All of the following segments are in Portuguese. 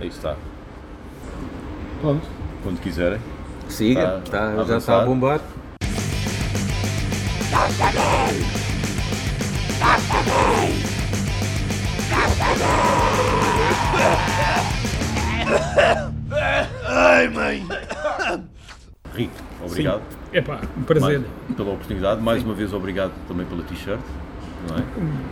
Aí está. Pronto, quando quiserem. Siga, Está tá- a já está a bombar. Rico, obrigado Epá, um prazer. mais- pela oportunidade. Mais uma vez, obrigado também pela t-shirt. Não é?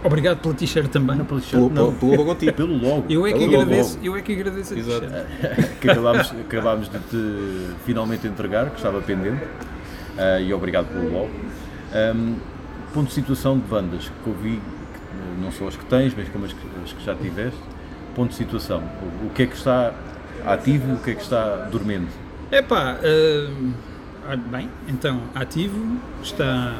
Obrigado pela t-shirt também. Não pela t-shirt, Pelo, não. pelo logotipo. Pelo logo. Eu é que Pelo logo. agradeço, eu é que agradeço a Exato. t-shirt. que acabámos, acabámos de te finalmente entregar, que estava pendente. Ah, e obrigado pelo logo. Ahm, ponto de situação de bandas que ouvi, não só as que tens, mas como as que, as que já tiveste. Ponto de situação. O, o que é que está ativo e o que é que está dormente? Epá, hum, ah, bem, então, ativo está.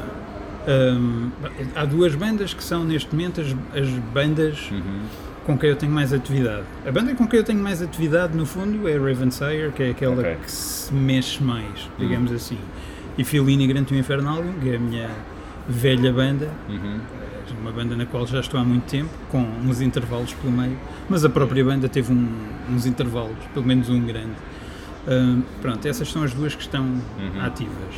Hum, há duas bandas que são neste momento as, as bandas com quem eu tenho mais atividade. A banda com quem eu tenho mais atividade, no fundo, é Ravensire, que é aquela Ok. que se mexe mais, digamos assim. E Fioline Grantum Infernalium, que é a minha velha banda, Uhum. É uma banda na qual já estou há muito tempo, com uns intervalos pelo meio, mas a própria banda teve um- uns intervalos, pelo menos um grande. Hum, pronto, essas são as duas que estão ativas.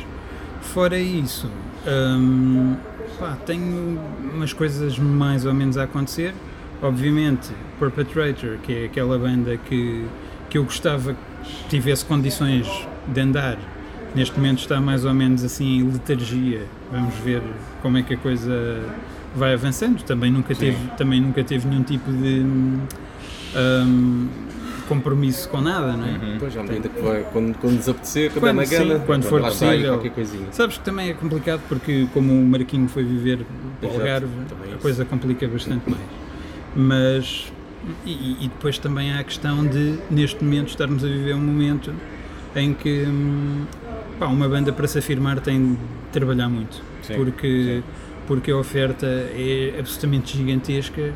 Fora isso, hum, pá, tenho umas coisas mais ou menos a acontecer. Obviamente, Perpetrator, que é aquela banda que, que eu gostava que tivesse condições de andar, neste momento está mais ou menos assim em letargia. Vamos ver como é que a coisa vai avançando. Também nunca, teve, também nunca teve nenhum tipo de hum, compromisso com nada, não é? Pois, à medida que vai, quando, quando desapetecer, quando, Quando dá na sim, gana, quando for possível. qualquer coisinha. Sabes que também é complicado porque como o Marquinho foi viver para o Algarve, também a isso. coisa complica bastante mais. Mas e, e depois também há a questão de neste momento estarmos a viver um momento em que hum, pá, uma banda para se afirmar tem de trabalhar muito Sim, porque porque a oferta é absolutamente gigantesca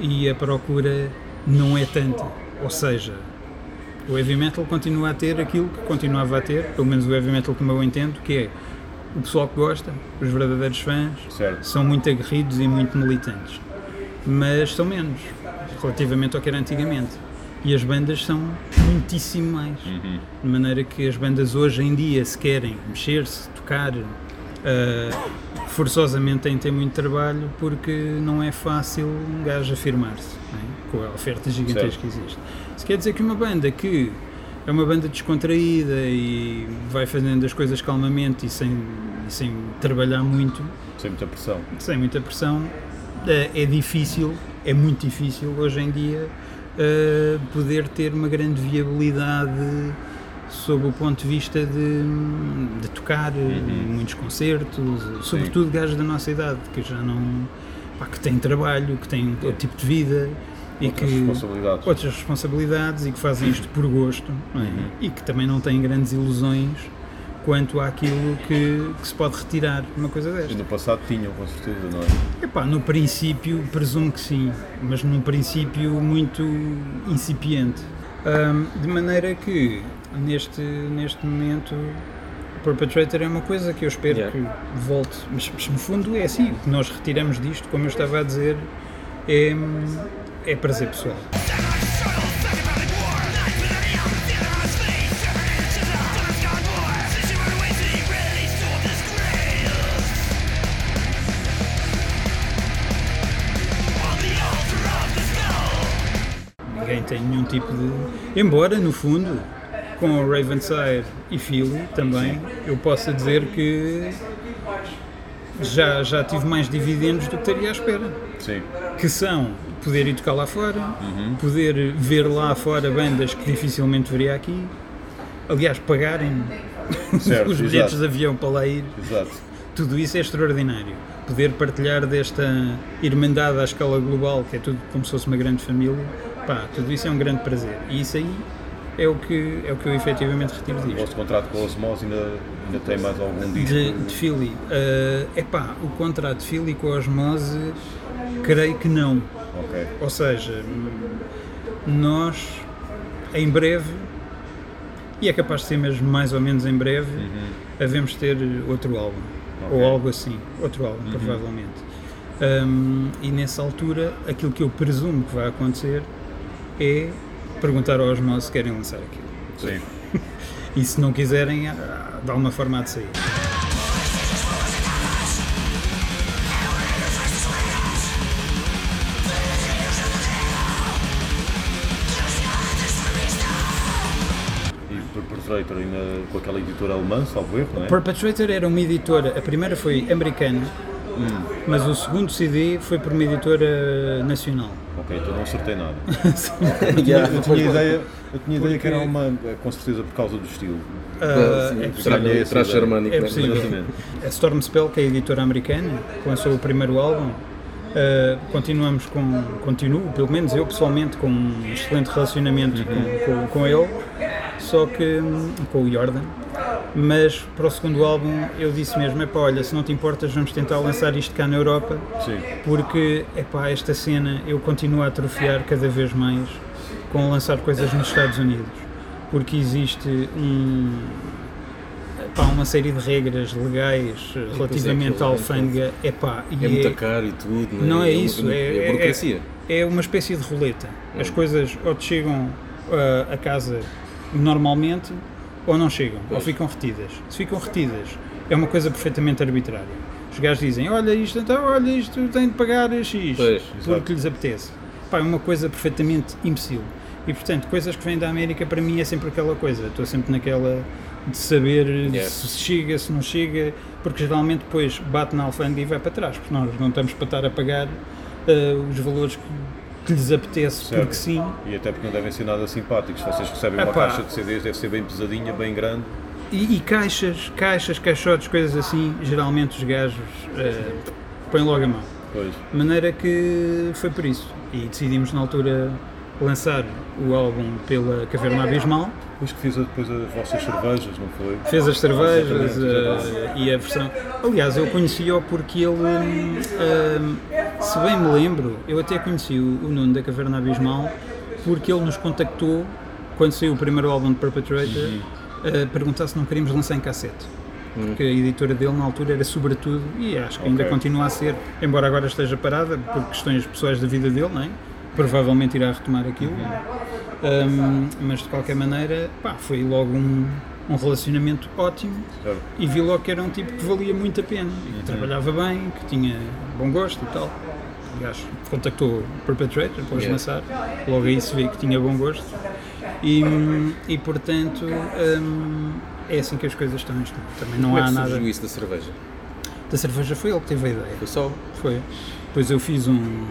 e a procura não é tanta. Ou seja, o heavy metal continua a ter aquilo que continuava a ter, pelo menos o heavy metal como eu entendo, que é o pessoal que gosta, os verdadeiros fãs, Certo. são muito aguerridos e muito militantes, mas são menos relativamente ao que era antigamente. E as bandas são muitíssimo mais. De maneira que as bandas hoje em dia, se querem mexer-se, tocar, ah, forçosamente têm de ter muito trabalho porque não é fácil um gajo afirmar-se é? com a oferta gigantesca que existe. Se quer dizer que uma banda que é uma banda descontraída e vai fazendo as coisas calmamente e sem, e sem trabalhar muito, Sem muita pressão. sem muita pressão, eh, é difícil, é muito difícil hoje em dia eh, poder ter uma grande viabilidade sob o ponto de vista de, de tocar eh, muitos concertos, sobretudo gajos da nossa idade, que já não. pá, que têm trabalho, que têm outro tipo de vida e Outras que responsabilidades. outras responsabilidades e que fazem isto por gosto é? Uhum. e que também não têm grandes ilusões quanto àquilo que, que se pode retirar de uma coisa E desta. no passado tinham, com certeza, não é? Epá, no princípio, presumo que sim, mas num princípio muito incipiente. Ahm, de maneira que, neste, neste momento, o Perpetrator é uma coisa que eu espero Yeah. que volte. Mas, mas, no fundo é assim, o que nós retiramos disto, como eu estava a dizer, é, é prazer pessoal. Ninguém tem nenhum tipo de. Embora, no fundo, com o Ravensire e Philly também, eu possa dizer que já, já tive mais dividendos do que estaria à espera. Sim. Que são poder ir tocar lá fora, poder ver lá fora bandas que dificilmente veria aqui, aliás, pagarem Certo, os bilhetes exato. de avião para lá ir. Exato. Tudo isso é extraordinário. Poder partilhar desta irmandade à escala global, que é tudo como se fosse uma grande família, pá, tudo isso é um grande prazer. E isso aí é o que, é o que eu efetivamente retiro O disto. vosso contrato com a Osmose ainda, ainda tem mais algum disco? De, de Philly, é epá, o contrato de Philly com a Osmose, creio que não. Ok. Ou seja, nós, em breve, e é capaz de ser mesmo mais ou menos em breve, havemos ter outro álbum. Ou Ok. algo assim, outro álbum, provavelmente. Um, e nessa altura, aquilo que eu presumo que vai acontecer é perguntar aos osmose se querem lançar aquilo. Sim. E se não quiserem, ah, de alguma forma de sair. E Perpetrator ainda com aquela editora alemã, salvo erro, não é? Perpetrator era uma editora, a primeira foi americana, mas o segundo CD foi por uma editora nacional. Ok, então não acertei nada. Yeah, Eu tinha ideia, eu tinha ideia que era uma, com certeza por causa do estilo. Sim, tra- ganhei essa traje ideia. germânico, É né? possível. A Stormspell, que é a editora americana, lançou o primeiro álbum, uh, continuamos com, continuo, pelo menos eu pessoalmente, com um excelente relacionamento com, com, com ele, só que hum, com o Jordan. Mas para o segundo álbum eu disse mesmo: epá, olha, se não te importas, vamos tentar lançar isto cá na Europa, Sim. porque epá, esta cena eu continuo a atrofiar cada vez mais com lançar coisas nos Estados Unidos, porque existe um, epá, uma série de regras legais relativamente à é alfândega, epá, e É muito caro e tudo, né? Não é uma- isso, é- é, é- burocracia. é uma espécie de roleta. As coisas ou te chegam ah, a casa normalmente ou não chegam, ou Pois. ficam retidas. Se ficam retidas, é uma coisa perfeitamente arbitrária. Os gajos dizem, olha isto, então, olha isto, tem de pagar X, Pois, porque lhes apetece. Pá, é uma coisa perfeitamente imbecil. E portanto, coisas que vêm da América para mim é sempre aquela coisa. Estou sempre naquela de saber Yeah. se chega, se não chega, porque geralmente depois bate na alfândega e vai para trás, porque nós não estamos para estar a pagar ah, os valores que, que lhes apetece, Certo. porque sim. E até porque não devem ser nada simpáticos. Vocês recebem uma Epá. caixa de CDs, deve ser bem pesadinha, bem grande. E, e caixas, caixas, caixotes, coisas assim, geralmente os gajos ah, põem logo a mão. Pois. De maneira que foi por isso. E decidimos na altura lançar o álbum pela Caverna Abismal. Depois que fiz depois as vossas cervejas, não foi? Fez as cervejas eh, e a versão. Aliás, eu conheci-o porque ele, hum, hum, se bem me lembro, eu até conheci o, o Nuno da Caverna Abismal porque ele nos contactou quando saiu o primeiro álbum de Perpetrator a perguntar se não queríamos lançar em cassete. Porque a editora dele na altura era sobretudo, e acho que ainda Ok. continua a ser, embora agora esteja parada por questões pessoais da vida dele, não é? provavelmente irá retomar aquilo. Hum, mas de qualquer maneira, pá, foi logo um, um relacionamento ótimo Certo. e vi logo que era um tipo que valia muito a pena, que trabalhava bem, que tinha bom gosto e tal. Aliás, contactou o Perpetrator depois de Yeah. lançar, logo aí se vê que tinha bom gosto. E, e portanto, hum, é assim que as coisas estão. Isto Também não Como é há que nada. isso da cerveja? Da cerveja foi ele que teve a ideia. Foi só Foi. Depois eu fiz um.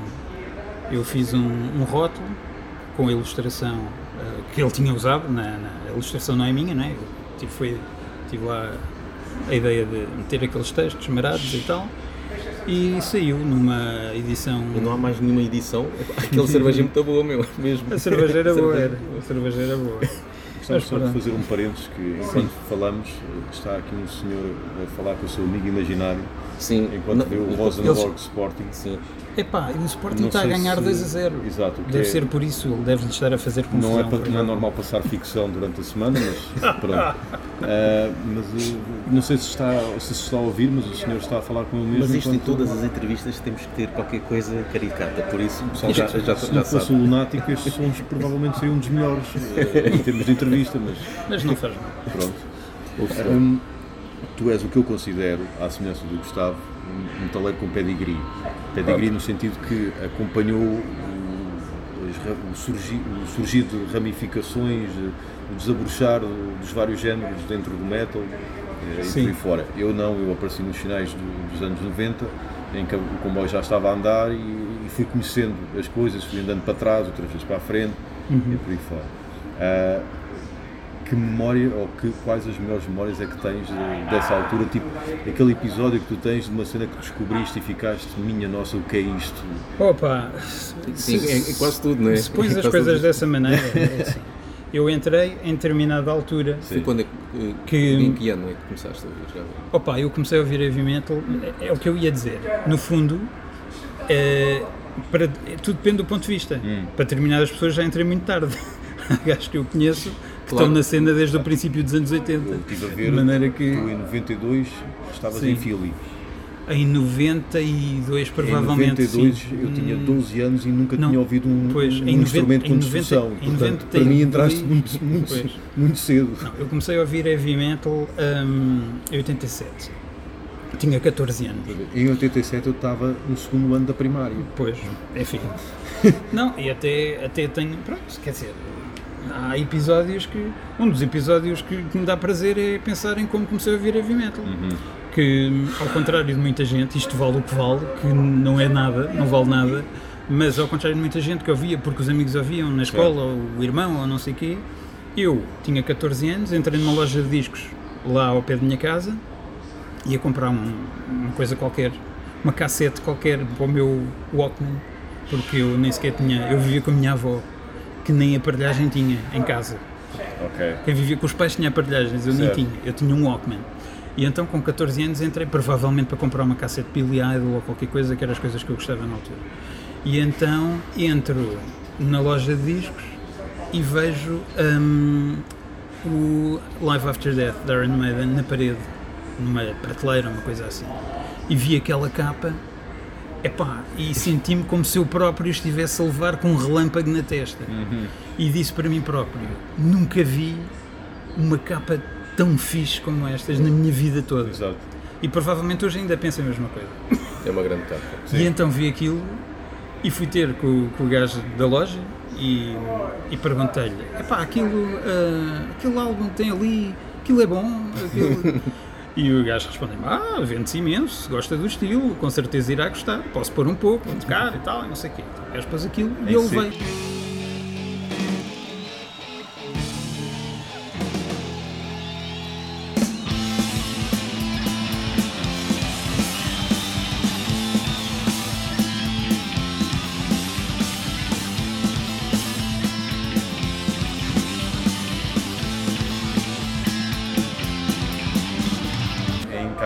Eu fiz um, um rótulo com a ilustração eh, que ele tinha usado. Na, na- a ilustração não é minha, não é? Eu tive, foi, tive lá a ideia de meter aqueles textos marados e tal. E saiu numa edição. E não há mais nenhuma edição. Aquele cerveja é muito boa, meu, mesmo. A cerveja era boa, era. A cerveja era boa. Gostava só de fazer um parênteses que enquanto falamos, está aqui um senhor a falar com o seu amigo imaginário Sim. enquanto Não- vê o eles- Rosenborg Sporting. Sim. Epá, e o Sporting Não está a ganhar se- 2 a 0. Exato, Deve é- ser por isso, ele deve-lhe estar a fazer confusão. Não é, pa- não é normal passar ficção durante a semana, mas pronto. Ah, mas eh, não sei se está, se se está a ouvir, mas o senhor está a falar com ele mesmo. Mas isto em todas as entrevistas temos que ter qualquer coisa caricata, por isso o pessoal já, Se já, se já não fosse o lunático, estes sons provavelmente seriam um dos melhores eh, em termos de entrevista, mas Mas não faz mal. pronto. Ouve-se Hum, tu és o que eu considero, à semelhança do Gustavo, um, um com pedigree. Pedigree no sentido que acompanhou o, o o surgir de ramificações, o desabrochar dos vários géneros dentro do metal eh, e Sim. por aí fora. Eu não, eu apareci nos finais do- dos anos 90, em que o comboio já estava a andar e, e fui conhecendo as coisas, fui andando para trás, outras vezes para a frente e por aí fora. Ah, que memória ou que, quais as melhores memórias é que tens de- dessa altura? Tipo, aquele episódio que tu tens de uma cena que descobriste e ficaste, minha nossa, o que é isto? Opa, Sim, é, é quase tudo, não é? Se pões É as coisas tudo. dessa maneira, é assim. Eu entrei em determinada altura. Foi quando é que, Que- Em que ano é que começaste a ouvir já? Opa, eu comecei a ouvir heavy metal, é, é o que eu ia dizer. No fundo, é, para, é, tudo depende do ponto de vista. Para determinadas pessoas já entrei muito tarde. Há gajos que eu conheço que Claro. estão na cena desde o princípio dos anos 80. Eu estive a De ver, maneira que. tu em 92 estavas Sim. em Philly. Em 92, Em provavelmente. 92 sim. eu tinha Hum, 12 anos e nunca Não. tinha ouvido um, Pois, um em 90 instrumento com em 90 distorção. em Portanto, para mim 92, entraste muito, muito, muito cedo. Não, eu comecei a ouvir heavy metal hum, em 87. Tinha 14 anos. Em 87 eu estava no segundo ano da primária. Pois, enfim. Não, e até, até tenho. Pronto, quer dizer, há episódios que. Um dos episódios que, que me dá prazer é pensar em como comecei a ouvir heavy metal. Que, ao contrário de muita gente, isto vale o que vale, que não é nada, não vale nada, mas ao contrário de muita gente que ouvia porque os amigos ouviam na escola, ou o irmão, ou não sei o quê, eu tinha 14 anos, entrei numa loja de discos lá ao pé da minha casa, ia comprar um- uma coisa qualquer, uma cassete qualquer para o meu Walkman, porque eu nem sequer tinha, eu vivia com a minha avó, que nem aparelhagem tinha em casa. Ok. Quem vivia com os pais tinha aparelhagens, eu nem Certo. tinha, eu tinha um Walkman. E então com 14 anos entrei provavelmente para comprar uma cassete de Billy Idol ou qualquer coisa, que eram as coisas que eu gostava na altura. E então entro na loja de discos e vejo hum, o Live After Death da Iron Maiden na parede, numa prateleira, uma coisa assim. E vi aquela capa epá, e senti-me como se eu próprio estivesse a levar com um relâmpago na testa. E disse para mim próprio: nunca vi uma capa tão fixe como estas na minha vida toda. Exato. E provavelmente hoje ainda penso a mesma coisa. É uma grande capa. E então vi aquilo e fui ter com, com o gajo da loja e, e perguntei-lhe: epá, aquilo, ah, aquele álbum que tem ali, aquilo é bom? Aquilo... E o gajo respondeu-me: Ah, vende-se imenso, gosta do estilo, com certeza irá gostar. Posso pôr um pouco, tocar e tal, e não sei o quê. Então, o gajo pôs aquilo e Em eu si. levei.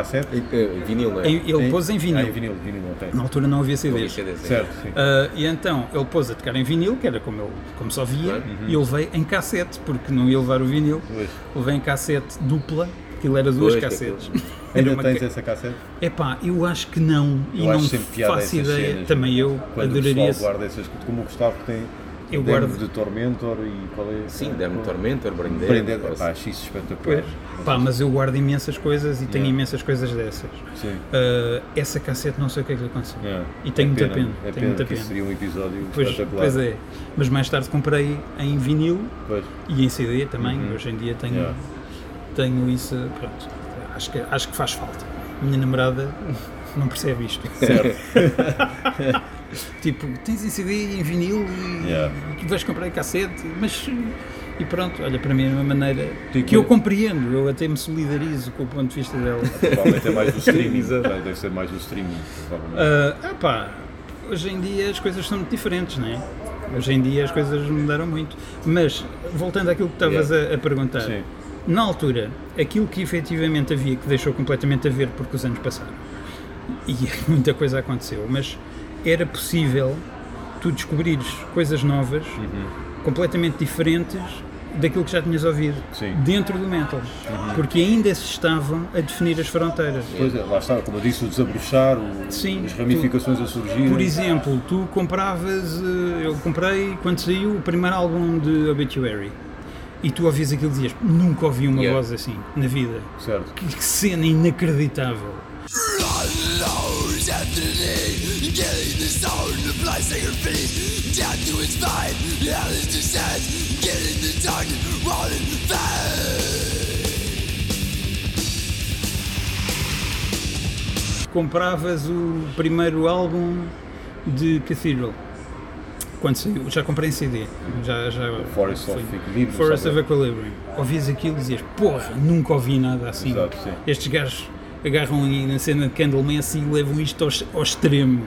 Cassete? Eh, vinil, não é? Ele pôs em Ah, em vinil. vinil, vinil, ok. Na altura não havia Não havia CDs. CDs, é. Certo, sim. Ah, e então ele pôs a tocar em vinil, que era como, ele, como só via, Uhum. e eu levei em cassete, porque não ia levar o vinil. Pois. Levei em cassete dupla, aquilo era duas Pois, que cassetes. Era Ainda uma tens ca- essa cassete? Epá, eu acho que não, e Eu acho não sempre piada faço essas ideia. cenas, Também eu Quando o adoraria. pessoal guarda essas como o Gustavo tem Eu Demo guardo. de Tormentor e qual é? Sim, Damn Tormentor, Brain Dead. Prender, quase. pá, acho isso espetacular. Pois. Pá, mas eu guardo imensas coisas e tenho Yeah. imensas coisas dessas. Sim. Ah, essa cassete não sei o que é que lhe aconteceu. Yeah. E tenho É muita pena, É tenho pena, muita pena. seria um episódio Pois, espetacular. pois é. Mas mais tarde comprei em vinil Pois. e em CD também. Uhum. Hoje em dia tenho, Yeah. tenho isso. Pronto, acho que, acho que faz falta. Minha namorada não percebe isto. Certo. Tipo, tens em CD em vinil e, Yeah. vais comprar em cassete, mas. E pronto, olha, para mim é uma maneira Tu que eu compreendo, eu até me solidarizo com o ponto de vista dela. Provavelmente é mais do streaming. Deve ser mais do streaming, provavelmente. Epá, hoje em dia as coisas são muito diferentes, não é? Hoje em dia as coisas mudaram muito. Mas, voltando àquilo que estavas a, a perguntar, Sim. na altura, aquilo que efetivamente havia que deixou completamente a ver porque os anos passaram e muita coisa aconteceu, mas era possível tu descobrires coisas novas, completamente diferentes daquilo que já tinhas ouvido Sim. dentro do metal, porque ainda se estavam a definir as fronteiras. Pois é, lá está, como eu disse, o desabrochar, o- Sim, as ramificações a surgir. Por exemplo, tu compravas, eh, eu comprei quando saiu o primeiro álbum de Obituary e tu ouvias aquilo e dizias, nunca ouvi uma Yeah. voz assim na vida. Certo. Que que cena inacreditável. The sound to placing your feet down to its. Hell is descent. Getting the tongue rolling. Compravas o primeiro álbum de Cathedral. Quando saiu, já comprei em CD. Já, já Forest of foi- Equilibrium, Forest of Equilibrium. Ouvias aquilo e dizias, porra, nunca ouvi nada assim. Exato. Estes gajos agarram aí na cena de Candlemass e levam isto ao, ao extremo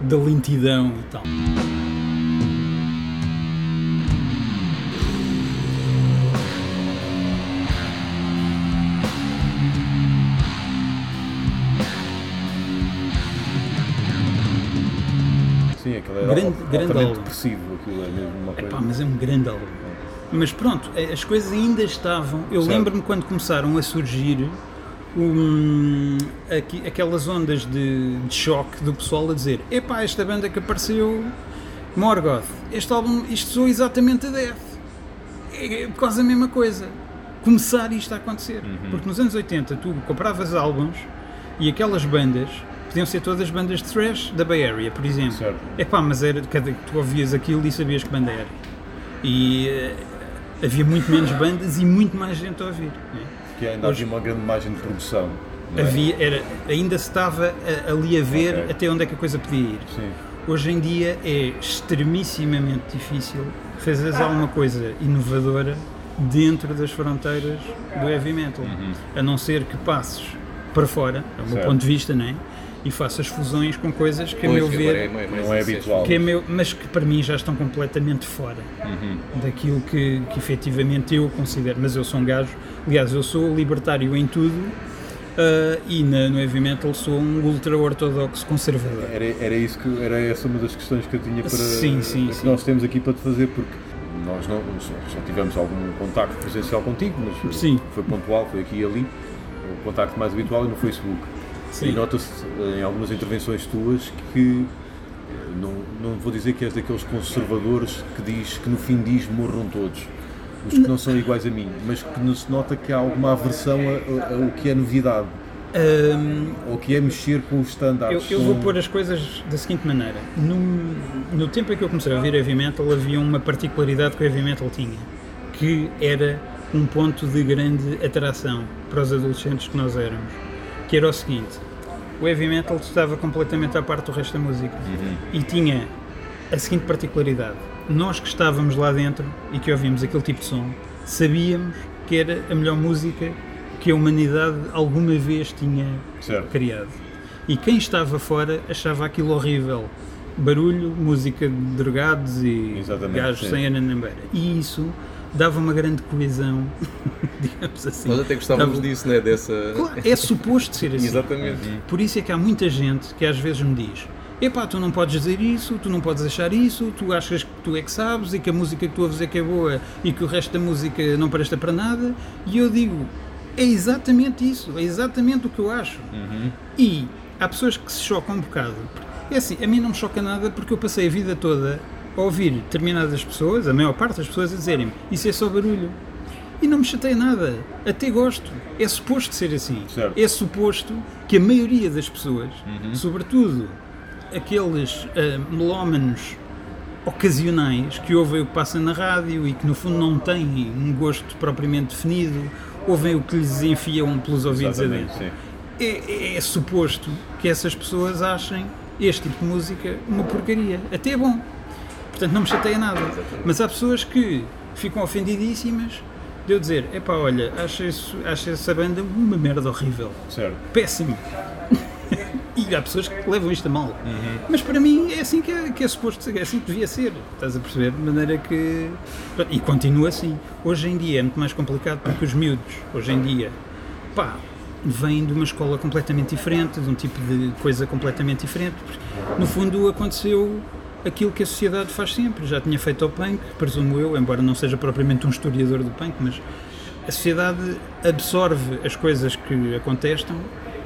da lentidão e tal. Sim, aquilo era Grande- grande álbum. depressivo, aquilo é mesmo uma coisa. Epá, mas é um grande álbum. Mas pronto, as coisas ainda estavam. Eu lembro-me quando começaram a surgir um, aqui- aquelas ondas de, de choque do pessoal a dizer: epá, esta banda que apareceu, Morgoth, este álbum, isto soa exatamente a Death. É quase a mesma coisa. Começar isto a acontecer. Porque nos anos 80 tu compravas álbuns e aquelas bandas podiam ser todas bandas de thrash da Bay Area, por exemplo. Certo. Epá, mas era, cada, tu ouvias aquilo e sabias que banda era. E eh, havia muito menos bandas e muito mais gente a ouvir. não é? Que ainda havia uma grande margem de produção. é? Havia, era, ainda se estava a- ali a ver Ok. até onde é que a coisa podia ir. Sim. Hoje em dia é extremissimamente difícil fazeres alguma coisa inovadora dentro das fronteiras do heavy metal. A não ser que passes para fora, é o meu ponto de vista, não é? E faças fusões com coisas que, a Pois, meu ver, é não é habitual. que é meu, mas que para mim já estão completamente fora daquilo que, que efetivamente eu considero. Mas eu sou um gajo, aliás, eu sou libertário em tudo ah, e na, no heavy metal sou um ultra-ortodoxo conservador. Era, era isso que era essa uma das questões que eu tinha para Sim, sim, que sim. nós temos aqui para te fazer porque nós não só tivemos algum contacto presencial contigo, mas Sim. foi pontual, foi aqui e ali. O contacto mais habitual é no Facebook. Sim. E nota-se eh, em algumas intervenções tuas que eh, não, não vou dizer que és daqueles conservadores que diz que no fim diz morram todos. Os que não são iguais a mim, mas que se nota que há alguma aversão ao que é novidade, Ahm, ou que é mexer com os eu, standards. eu vou com- pôr as coisas da seguinte maneira. No, no tempo em que eu comecei a ouvir heavy metal, havia uma particularidade que o heavy metal tinha, que era um ponto de grande atração para os adolescentes que nós éramos, que era o seguinte, o heavy metal estava completamente à parte do resto da música e tinha a seguinte particularidade, nós que estávamos lá dentro e que ouvíamos aquele tipo de som, sabíamos que era a melhor música que a humanidade alguma vez tinha Certo. criado. E quem estava fora achava aquilo horrível. Barulho, música de drogados e Exatamente, gajos sim. sem ananambeira. E isso dava uma grande coesão, digamos assim. Nós até gostávamos Dava- disso, né? Dessa. Claro, é suposto ser assim. Exatamente. Por isso é que há muita gente que às vezes me diz epá, tu não podes dizer isso, tu não podes achar isso, tu achas que tu é que sabes e que a música que tu ouves é que é boa e que o resto da música não presta para nada. E eu digo, é exatamente isso, é exatamente o que eu acho. E há pessoas que se chocam um bocado. É assim, a mim não me choca nada porque eu passei a vida toda ouvir determinadas pessoas, a maior parte das pessoas, a dizerem-me isso é só barulho. E não me chateia nada, até gosto. É suposto ser assim. Certo. É suposto que a maioria das pessoas, sobretudo aqueles ah, melómanos ocasionais que ouvem o que passa na rádio e que no fundo não têm um gosto propriamente definido, ouvem o que lhes enfiam pelos ouvidos Exatamente, adentro. sim. É, é suposto que essas pessoas achem este tipo de música uma porcaria. Até é bom. Portanto, não me chateia nada. Mas há pessoas que ficam ofendidíssimas de eu dizer: epá, olha, acho, isso, acho essa banda uma merda horrível. Certo. Péssimo. e há pessoas que levam isto a mal. Mas para mim é assim que é, que é suposto ser, é assim que devia ser. Estás a perceber? De maneira que. E continua assim. Hoje em dia é muito mais complicado porque os miúdos, hoje em dia, pá, vêm de uma escola completamente diferente, de um tipo de coisa completamente diferente. No fundo, aconteceu aquilo que a sociedade faz sempre. Já tinha feito ao punk, presumo eu, embora não seja propriamente um historiador do punk, mas a sociedade absorve as coisas que acontecem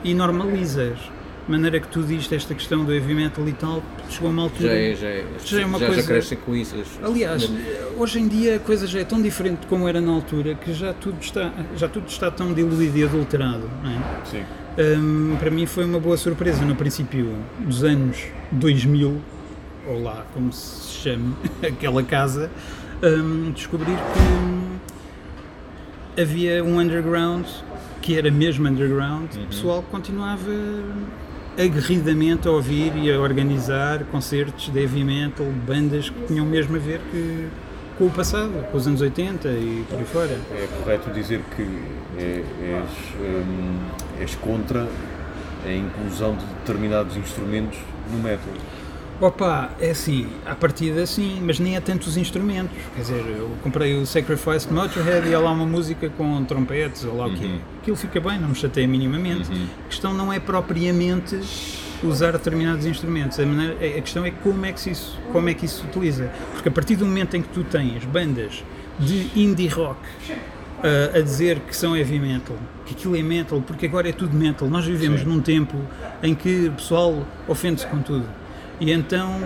e normaliza-as. De maneira que tu dizes esta questão do heavy metal e tal, chegou a uma altura. Já é, já é. Já é uma já, coisa- já crescem com isso. as- Aliás, hoje em dia a coisa já é tão diferente de como era na altura que já tudo está, já tudo está tão diluído e adulterado. Não é? Sim. Hum, para mim foi uma boa surpresa no princípio dos anos 2000, ou lá como se chame aquela casa, hum, descobrir que havia um underground que era mesmo underground, o pessoal continuava aguerridamente a ouvir e a organizar concertos de heavy metal, bandas que tinham mesmo a ver que, com o passado, com os anos 80 e por aí fora. É correto dizer que é- és, hum, és contra a inclusão de determinados instrumentos no metal. Opa, é assim, à partida sim, mas nem há tantos instrumentos. Quer dizer, eu comprei o Sacrifice de Motorhead e há lá uma música com trompetes ou lá o quê. Aquilo fica bem, não me chateia minimamente. A questão não é propriamente usar determinados instrumentos. A, maneira- a questão é como é, que isso, como é que isso se utiliza. Porque a partir do momento em que tu tens bandas de indie rock uh, a dizer que são heavy metal, que aquilo é metal, porque agora é tudo metal. Nós vivemos Sim. num tempo em que o pessoal ofende-se com tudo. E então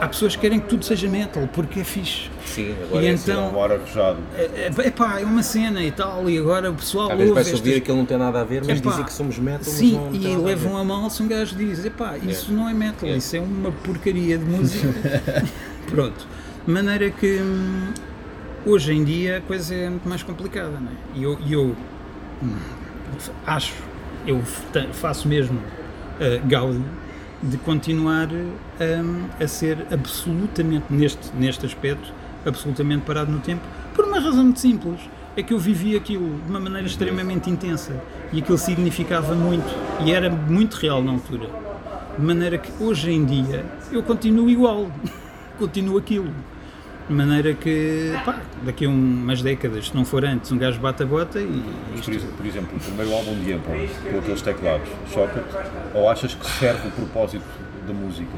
há pessoas que querem que tudo seja metal, porque é fixe. Sim, agora E é então- Um ar arrojado. É, é, epá, é uma cena e tal, e agora o pessoal Às vezes ouvir estas... aquilo não tem nada a ver, mas Epá, dizem que somos metal, Sim, mas não, e a levam ver. a mal se um gajo diz, epá, isso não é metal, É. isso é uma porcaria de música. Pronto. De maneira que hum, hoje em dia a coisa é muito mais complicada, não é? E eu, eu hum, acho, eu fa- faço mesmo uh, de continuar hum, a ser absolutamente, neste, neste aspecto, absolutamente parado no tempo, por uma razão muito simples. É que eu vivi aquilo de uma maneira extremamente intensa e aquilo significava muito e era muito real na altura. De maneira que hoje em dia eu continuo igual, continuo aquilo. De maneira que, pá, daqui a um- umas décadas, se não for antes, um gajo bate a bota e Mas, por, ex- por exemplo, o primeiro álbum de Emperor, com aqueles teclados, choca-te? Ou achas que serve o propósito da música?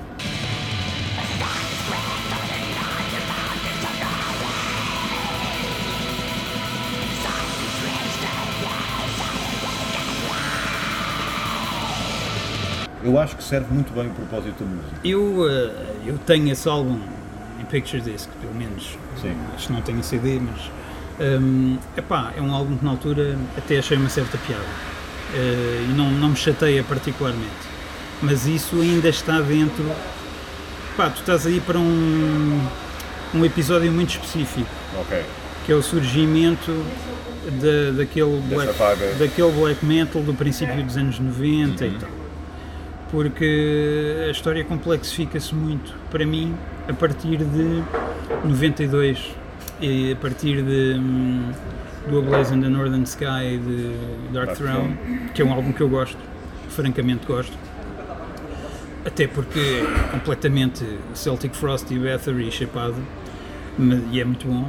Eu acho que serve muito bem o propósito da música. Eu, eh, eu tenho esse álbum Picture Disc, pelo menos. Sim. Acho que não tenho CD, mas. hum, epá, é um álbum que na altura até achei uma certa piada. Eh, e não, não me chateia particularmente. Mas isso ainda está dentro. Pá, tu estás aí para um, um episódio muito específico, que é o surgimento da, daquele, black, daquele black metal do princípio dos anos 90 Uhum. e tal porque a história complexifica-se muito para mim a partir de 92 e a partir de hum, do A Blaze in the Northern Sky de Dark Dark Throne, que é um álbum que eu gosto, francamente gosto. Até porque é completamente Celtic Frost e Bathory chapado e é muito bom.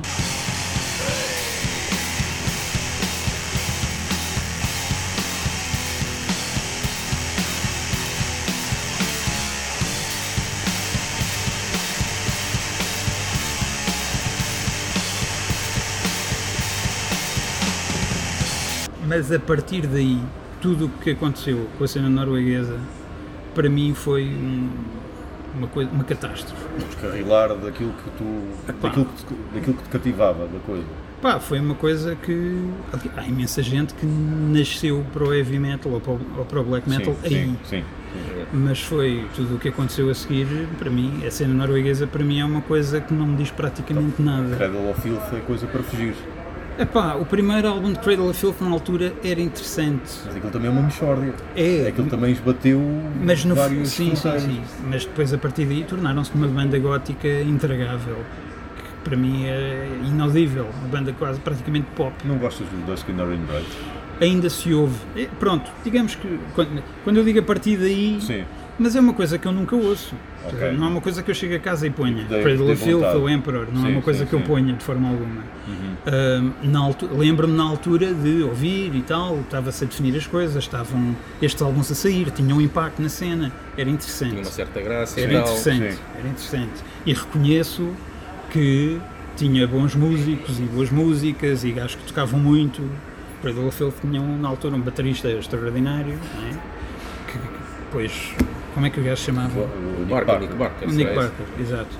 Mas a partir daí, tudo o que aconteceu com a cena norueguesa, para mim foi um- uma, coisa, uma catástrofe. Descarrilar daquilo que tu. daquilo que, te, daquilo que te cativava da coisa. Pá, foi uma coisa que. Há imensa gente que nasceu para o heavy metal ou para o, ou para o black metal sim, aí. sim, sim. Mas foi tudo o que aconteceu a seguir, para mim, a cena norueguesa para mim é uma coisa que não me diz praticamente nada. Cradle of Filth é coisa para fugir. Epá, o primeiro álbum de Cradle of Filth na altura era interessante. Mas aquilo também é uma mexórdia. É, Aquilo também esbateu Mas no vários sim, sim, sim. Mas depois a partir daí tornaram-se uma banda gótica intragável. Que para mim é inaudível. Uma banda quase praticamente pop. Não gostas do Dusk in Orange Bright? Ainda se ouve. É, pronto, digamos que quando, quando eu digo a partir daí. Sim. Mas é uma coisa que eu nunca ouço. Ok. Não é uma coisa que eu chego a casa e ponha. Cradle of Filth ou Emperor. Não Sim, é uma coisa sim, que eu. Uhum. ponha de forma alguma. Na altu- Lembro-me na altura de ouvir e tal, estava-se a definir as coisas, estavam estes álbuns a sair, tinham um impacto na cena, era interessante. Tinha uma certa graça Era e interessante, sim. era interessante. E reconheço que tinha bons músicos e boas músicas e gajos que tocavam muito. Cradle of Filth tinha um, na altura um baterista extraordinário, é? que, que depois, como é que o gajo se chamava? O Nick Barker. Nick Barker. O Nick será Barker, exato.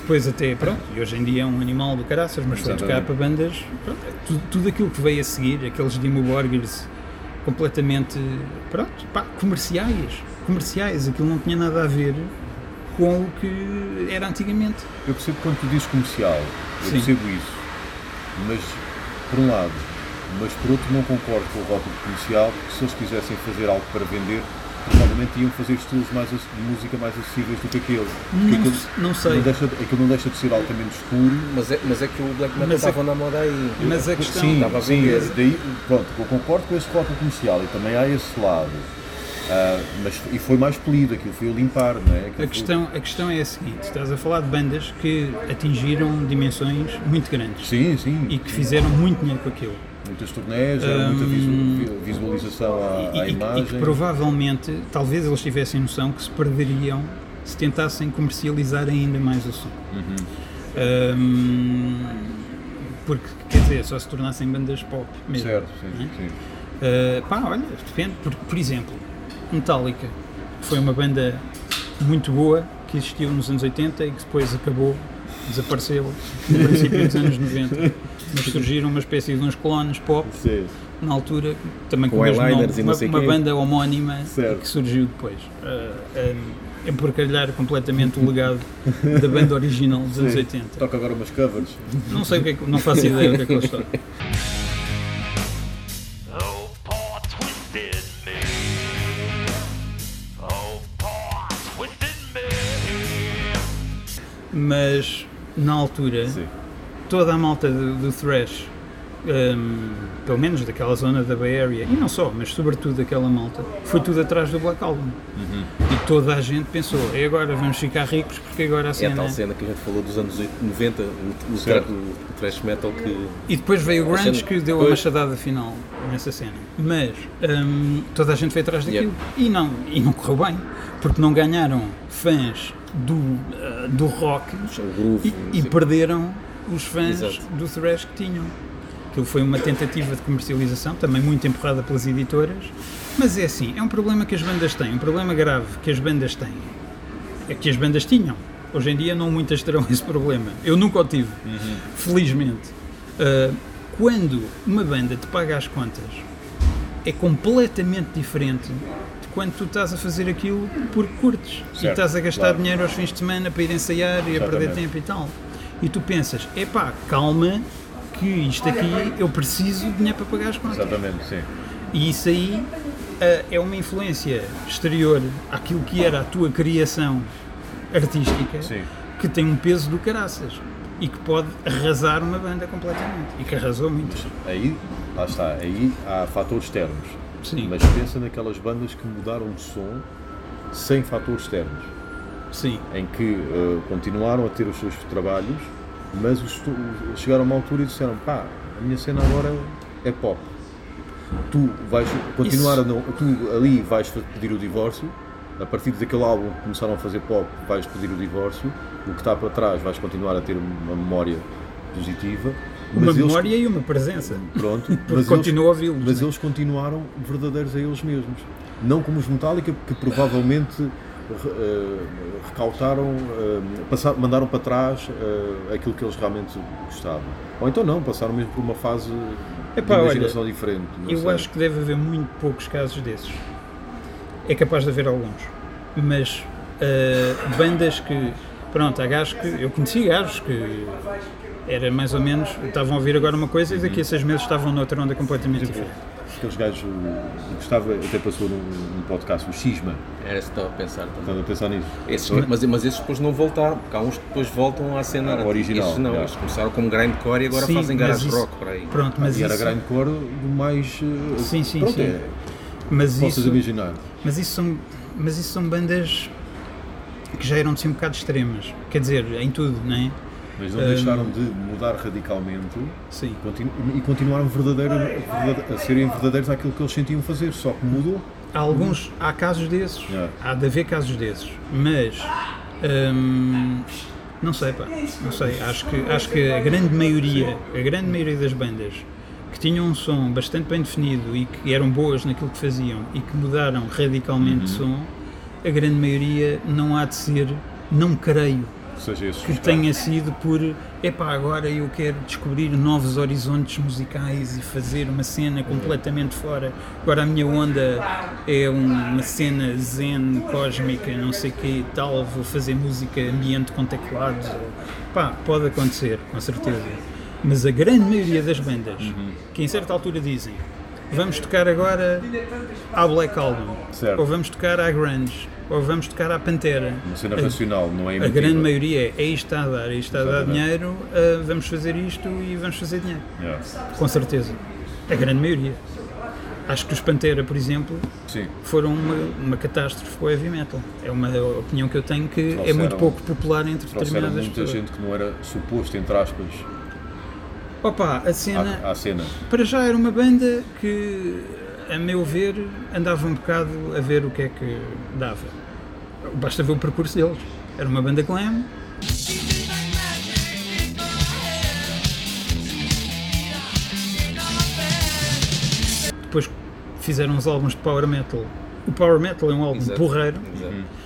Depois até, pronto, e hoje em dia é um animal do caraças, mas foi tocar para bandas, pronto, é tudo, tudo aquilo que veio a seguir, aqueles Dimo Borgers completamente, pronto, pá, comerciais, comerciais, aquilo não tinha nada a ver com o que era antigamente. Eu percebo quando tu dizes comercial, eu Sim. percebo isso. Mas, por um lado, mas por outro não concordo com o rótulo comercial, porque se eles quisessem fazer algo para vender, provavelmente iam fazer estilos mais, de música mais acessíveis do que aquele. Não, aquilo, não sei, não deixa, aquilo não deixa de ser altamente escuro. Mas é, mas é que o black metal Mas é- estava na moda aí. mas a questão... Sim, estava a sim, vender. daí, pronto, eu concordo com esse rótulo comercial e também há esse lado. Ah, mas, e foi mais polido, aquilo foi o limpar, não é? Aquilo A foi- questão, a questão é a seguinte, estás a falar de bandas que atingiram dimensões muito grandes Sim, sim. e que fizeram muito dinheiro com aquilo. Muitas turnés, era muita visu- visualização à, e, à e- imagem. e que provavelmente, talvez eles tivessem noção que se perderiam se tentassem comercializar ainda mais o som. Uhum. Hum, porque, quer dizer, só se tornassem bandas pop mesmo. Certo, sim, é? sim. Uh, pá, olha, depende. Por, por exemplo, Metallica foi uma banda muito boa que existiu nos anos 80 e que depois acabou, desapareceu no princípio dos anos 90. Mas surgiram uma espécie de uns clones pop Sim. na altura, também com, Com o mesmo nome, uma, uma banda homónima Certo. que surgiu depois. Uh, um, emporcalhar completamente o legado da banda original dos anos Sim. 80. Toca agora umas covers. Não sei o que é que, não faço ideia do que é que eles tocam. Mas na altura, Sim. toda a malta do, do thrash, hum, pelo menos daquela zona da Bay Area, e não só, mas sobretudo daquela malta, foi tudo atrás do Black Album. E toda a gente pensou, e agora vamos ficar ricos porque agora a É a cena... tal cena que a gente falou dos anos 90, o, o, Certo. tra- o thrash metal que. E depois veio o grunge cena- que deu a machadada final nessa cena. Mas hum, toda a gente foi atrás daquilo. E, não, e não correu bem, porque não ganharam fãs do, ah, do rock groove. e, e perderam os fãs Exato. do thrash que tinham. Aquilo foi uma tentativa de comercialização, também muito empurrada pelas editoras, mas é assim, é um problema que as bandas têm, um problema grave que as bandas têm, é que as bandas tinham. Hoje em dia não muitas terão esse problema. Eu nunca o tive, felizmente. Uh, quando uma banda te paga as contas, é completamente diferente quando tu estás a fazer aquilo porque curtes e Certo, estás a gastar claro. dinheiro aos fins de semana para ir ensaiar e a perder tempo e tal. E tu pensas, epá, calma, que isto aqui eu preciso de dinheiro para pagar as contas. Exatamente, sim. E isso aí ah, é uma influência exterior àquilo que era a tua criação artística Sim. que tem um peso do caraças e que pode arrasar uma banda completamente e que arrasou muito. Aí, lá está, aí há fatores externos. Sim, Mas pensa naquelas bandas que mudaram de som sem fatores externos. sim, em que eh, continuaram a ter os seus trabalhos, mas os chegaram a uma altura e disseram: pá, a minha cena agora é pop. Tu vais continuar Isso. a não, tu ali vais pedir o divórcio. A partir daquele álbum que começaram a fazer pop, vais pedir o divórcio. O que está para trás vais continuar a ter uma memória positiva. Uma mas eles- memória e uma presença. Pronto, mas a eles, ouvi-los. mas né? eles continuaram verdadeiros a eles mesmos. Não como os Metallica, que provavelmente eh, recautaram, eh, passaram- mandaram para trás eh, aquilo que eles realmente gostavam. Ou então não, passaram mesmo por uma fase Epá, de olha, imaginação diferente. não Eu sei. acho que deve haver muito poucos casos desses. É capaz de haver alguns. Mas bandas que. Pronto, há gajos que. Eu conheci gajos que. Era mais ou menos. Estavam a ouvir agora uma coisa e daqui a seis meses estavam noutra onda completamente diferente. Aqueles gajos, Gustavo até passou num, num podcast, o Xisma, Era isso que estava a pensar também. estás a pensar nisso? Esses, mas, mas esses depois não voltaram, porque há uns que depois voltam à cena Ao original, Esses não, já. estes começaram como grindcore e agora Sim, fazem garage isso- rock para aí. Pronto, mas e era isso. grindcore do mais. eh, Sim, sim, pronto, sim. É, Mas possas isso, imaginar. mas isso são. Mas isso são bandas que já eram assim um bocado extremas. Quer dizer, em tudo, não é? Mas não Hum. deixaram de mudar radicalmente Sim. continu- e continuaram verdadeiro, verdade- a serem verdadeiros àquilo que eles sentiam fazer, só que mudou. Há alguns, há casos desses, Yeah. há de haver casos desses, mas hum, não sei, pá, não sei, acho que, acho que a grande maioria, a grande maioria das bandas que tinham um som bastante bem definido e que eram boas naquilo que faziam e que mudaram radicalmente de som, a grande maioria não há de ser, não creio seja esse que tenha sido por epá, agora eu quero descobrir novos horizontes musicais e fazer uma cena completamente fora. Agora a minha onda é um- uma cena zen, cósmica, não sei o que e tal, vou fazer música ambiente com teclados. Pá, pode acontecer, com certeza. Mas a grande maioria das bandas que em certa altura dizem vamos tocar agora à Black Album, Certo. ou vamos tocar à Grunge, ou vamos tocar à Pantera. Uma cena racional, não é A emotiva. grande maioria é, é isto está a dar, é isto está a dar dinheiro, ah, vamos fazer isto e vamos fazer dinheiro. Yeah. Com certeza. A grande maioria. Acho que os Pantera, por exemplo, Sim, foram uma, uma catástrofe com o heavy metal. É uma opinião que eu tenho que é Trouxeram- muito pouco popular entre determinadas muita pessoas. gente que não era suposto, entre aspas, Opa, a cena, à cena. para já era uma banda que, a meu ver, andava um bocado a ver o que é que dava. Basta ver o percurso deles. Era uma banda glam. Depois fizeram uns álbuns de power metal. O power metal é um álbum Exato. porreiro. Exato.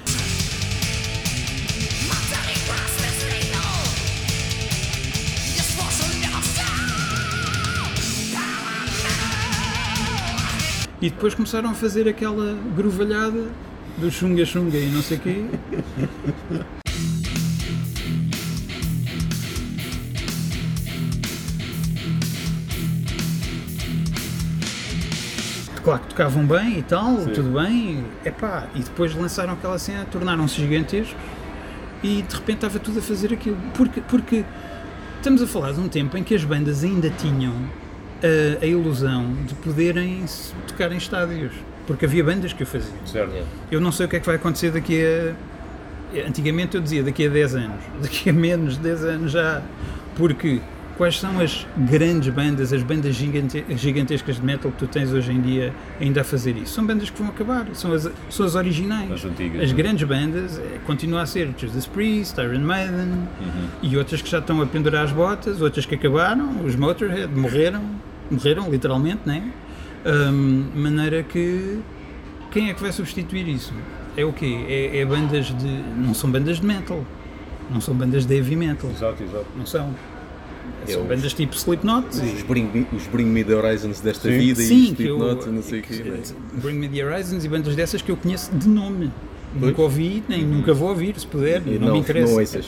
E depois começaram a fazer aquela grovalhada do chunga chunga e não sei o quê. Claro que tocavam bem e tal, tudo bem, epá, e depois lançaram aquela cena, tornaram-se gigantescos e de repente estava tudo a fazer aquilo. Porque, porque estamos a falar de um tempo em que as bandas ainda tinham a, a ilusão de poderem tocar em estádios, porque havia bandas que o faziam. Certo. Eu não sei o que é que vai acontecer daqui a. Antigamente eu dizia daqui a 10 anos, daqui a menos de 10 anos já. Porque quais são as grandes bandas, as bandas gigante- gigantescas de metal que tu tens hoje em dia ainda a fazer isso? São bandas que vão acabar, são as, são as originais. As antigas, As não é? grandes bandas eh, continuam a ser Judas Priest, Iron Maiden Uhum. e outras que já estão a pendurar as botas, outras que acabaram, os Motorhead morreram, morreram literalmente, né? Hum, maneira que quem é que vai substituir isso? É o quê? É, é bandas de. Não são bandas de metal. Não são bandas de heavy metal. Exato, exato. Não são. São os- bandas tipo Slipknot. Os e- Bring, Me, os Bring Me the Horizons desta Sim. vida Sim, e que eu, Slipknot e não sei o quê. que- Bring Me the Horizons e bandas dessas que eu conheço de nome. Nunca ouvi, nem nunca vou ouvir, se puder, E não, me interessa. Não ouças.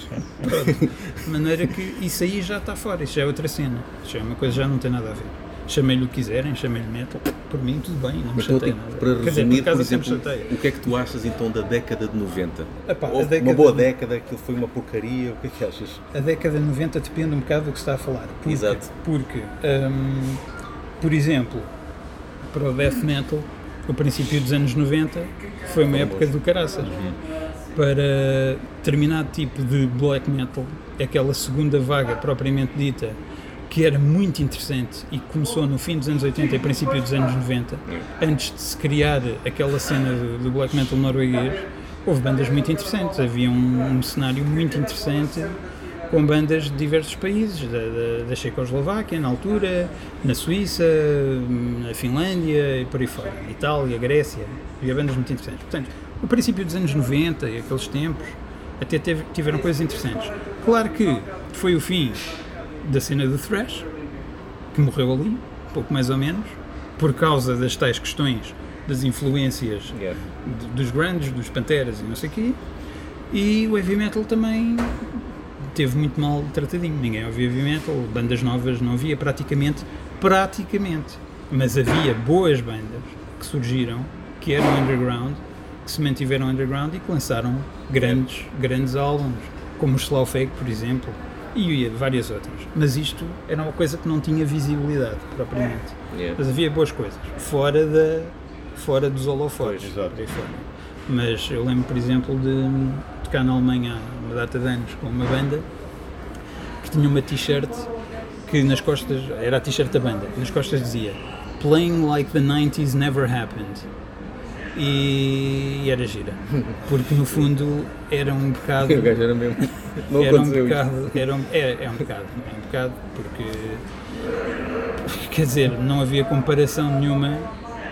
De maneira que isso aí já está fora, isso já é outra cena. Isso já é uma coisa que já não tem nada a ver. Chamei-lhe o que quiserem, chamei-lhe metal, por mim tudo bem, não me então, chateia tipo, nada. para por resumir, por sempre exemplo, o que é que tu achas então da década de 90? Epá, década uma boa de- década, aquilo foi uma porcaria, o que é que achas? A década de 90 depende um bocado do que se está a falar. Porque, Exato. Porque, hum, por exemplo, para o death metal, o princípio dos anos 90 foi uma época do caraças. Para determinado tipo de black metal, aquela segunda vaga propriamente dita, que era muito interessante e começou no fim dos anos 80 e princípio dos anos 90, antes de se criar aquela cena do, black metal norueguês, houve bandas muito interessantes. Havia um, um cenário muito interessante com bandas de diversos países, da, da, da Checoslováquia na altura, na Suíça, na Finlândia e por aí fora, Itália, Grécia, havia bandas muito interessantes. Portanto, o princípio dos anos 90 e aqueles tempos até tiveram coisas interessantes. Claro que foi o fim da cena do thrash, que morreu ali, pouco mais ou menos, por causa das tais questões das influências Yeah. dos grandes, dos panteras e não sei o quê. E o heavy metal também teve muito mal tratadinho. Ninguém ouvia heavy metal, bandas novas não havia praticamente, praticamente. Mas havia boas bandas que surgiram, que eram underground, que se mantiveram underground e que lançaram grandes, grandes álbuns, como os Slowfake, por exemplo, e várias outras. Mas isto era uma coisa que não tinha visibilidade, propriamente. Yeah. Mas havia boas coisas, fora, da, fora dos holofotes. Pois. Mas eu lembro, por exemplo, de tocar na Alemanha há uma data de anos com uma banda que tinha uma t-shirt que nas costas, era a t-shirt da banda, que nas costas dizia Playing like the 90s never happened. E, era gira. Porque no fundo era um bocado. O gajo era mesmo. Não Era um bocado, era um, é, é um bocado, é um bocado, porque quer dizer, não havia comparação nenhuma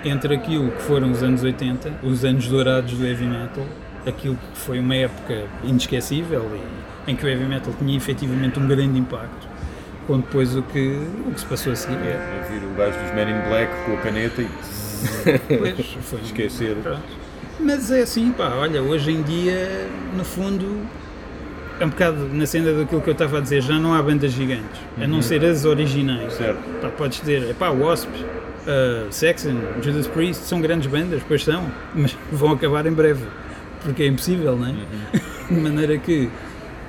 entre aquilo que foram os anos 80, os anos dourados do heavy metal, aquilo que foi uma época inesquecível e em que o heavy metal tinha efetivamente um grande impacto, com depois o que, o que se passou a seguir. É, vir o gajo dos Men in Black com a caneta e Pois, foi esquecer. Pronto. Mas é assim, pá, olha, hoje em dia, no fundo, é um bocado na cena daquilo que eu estava a dizer, já não há bandas gigantes, a não ser as originais. Certo. Pá, podes dizer, pá, Wasp, uh, Saxon, Judas Priest, são grandes bandas, pois são, mas vão acabar em breve, porque é impossível, não é? De maneira que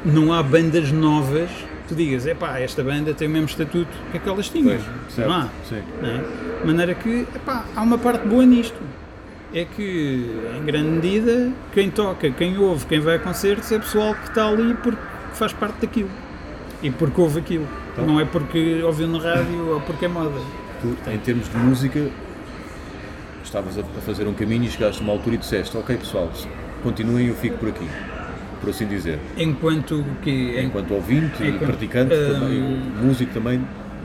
não há bandas novas, tu digas, é pá, esta banda tem o mesmo estatuto que aquelas. Certo. Não há. Sim. Não é? De maneira que, epá, há uma parte boa nisto. É que, em grande medida, quem toca, quem ouve, quem vai a concertos é pessoal que está ali porque faz parte daquilo. E porque ouve aquilo. Não é porque ouviu na rádio ou porque é moda. Tu, em termos de música, estavas a, fazer um caminho e chegaste a uma altura e disseste: Ok, pessoal, continuem, eu fico por aqui. Por assim dizer. Enquanto que. Enquanto ouvinte e Enquanto- praticante, hum, também, músico também,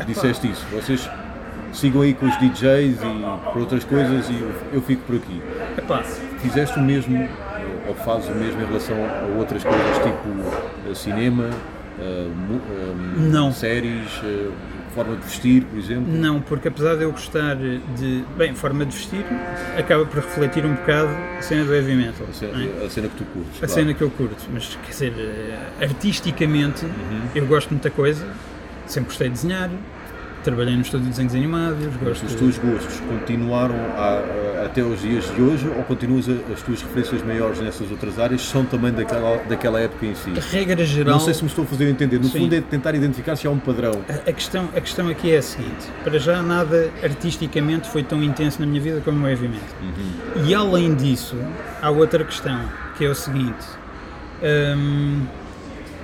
disseste isso. Vocês sigam aí com os DJs e por outras coisas e eu, fico por aqui. Epá, Fizeste o mesmo, ou fazes o mesmo em relação a outras coisas, tipo eh, cinema, Não. séries, eh, forma de vestir, por exemplo? Não, porque apesar de eu gostar de. Bem, forma de vestir, acaba por refletir um bocado a cena do heavy metal. A cena, é? a cena que tu curtes. A claro. cena que eu curto, mas quer dizer, eh, artisticamente eu gosto de muita coisa, sempre gostei de desenhar, trabalhei no estúdio de desenhos animados, gosto Os teus gostos continuaram a- até os dias de hoje ou continuas as tuas referências maiores nessas outras áreas são também daquela, daquela época em si? regra geral. Não sei se me estou a fazer entender. No Sim. fundo é tentar identificar se há um padrão. A, a questão, a questão aqui é a seguinte: para já nada artisticamente foi tão intenso na minha vida como o heavy metal. E além disso, há outra questão, que é o seguinte: hum,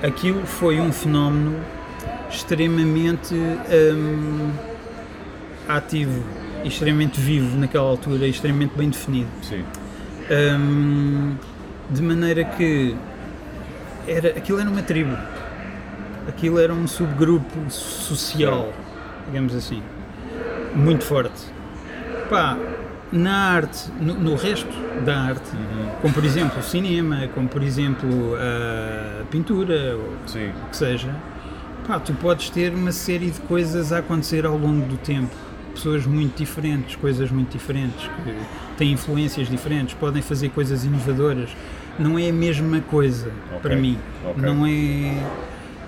aquilo foi um fenómeno extremamente hum, ativo, extremamente vivo naquela altura, extremamente bem definido. Sim. Hum, de maneira que era, aquilo era uma tribo, aquilo era um subgrupo social, digamos assim, muito forte. Pá, na arte, no, no resto da arte, como por exemplo o cinema, como por exemplo a pintura, ou Sim. o que seja, pá, tu podes ter uma série de coisas a acontecer ao longo do tempo. Pessoas muito diferentes, coisas muito diferentes, que têm influências diferentes, podem fazer coisas inovadoras. Não é a mesma coisa Ok, para mim. ok. Não é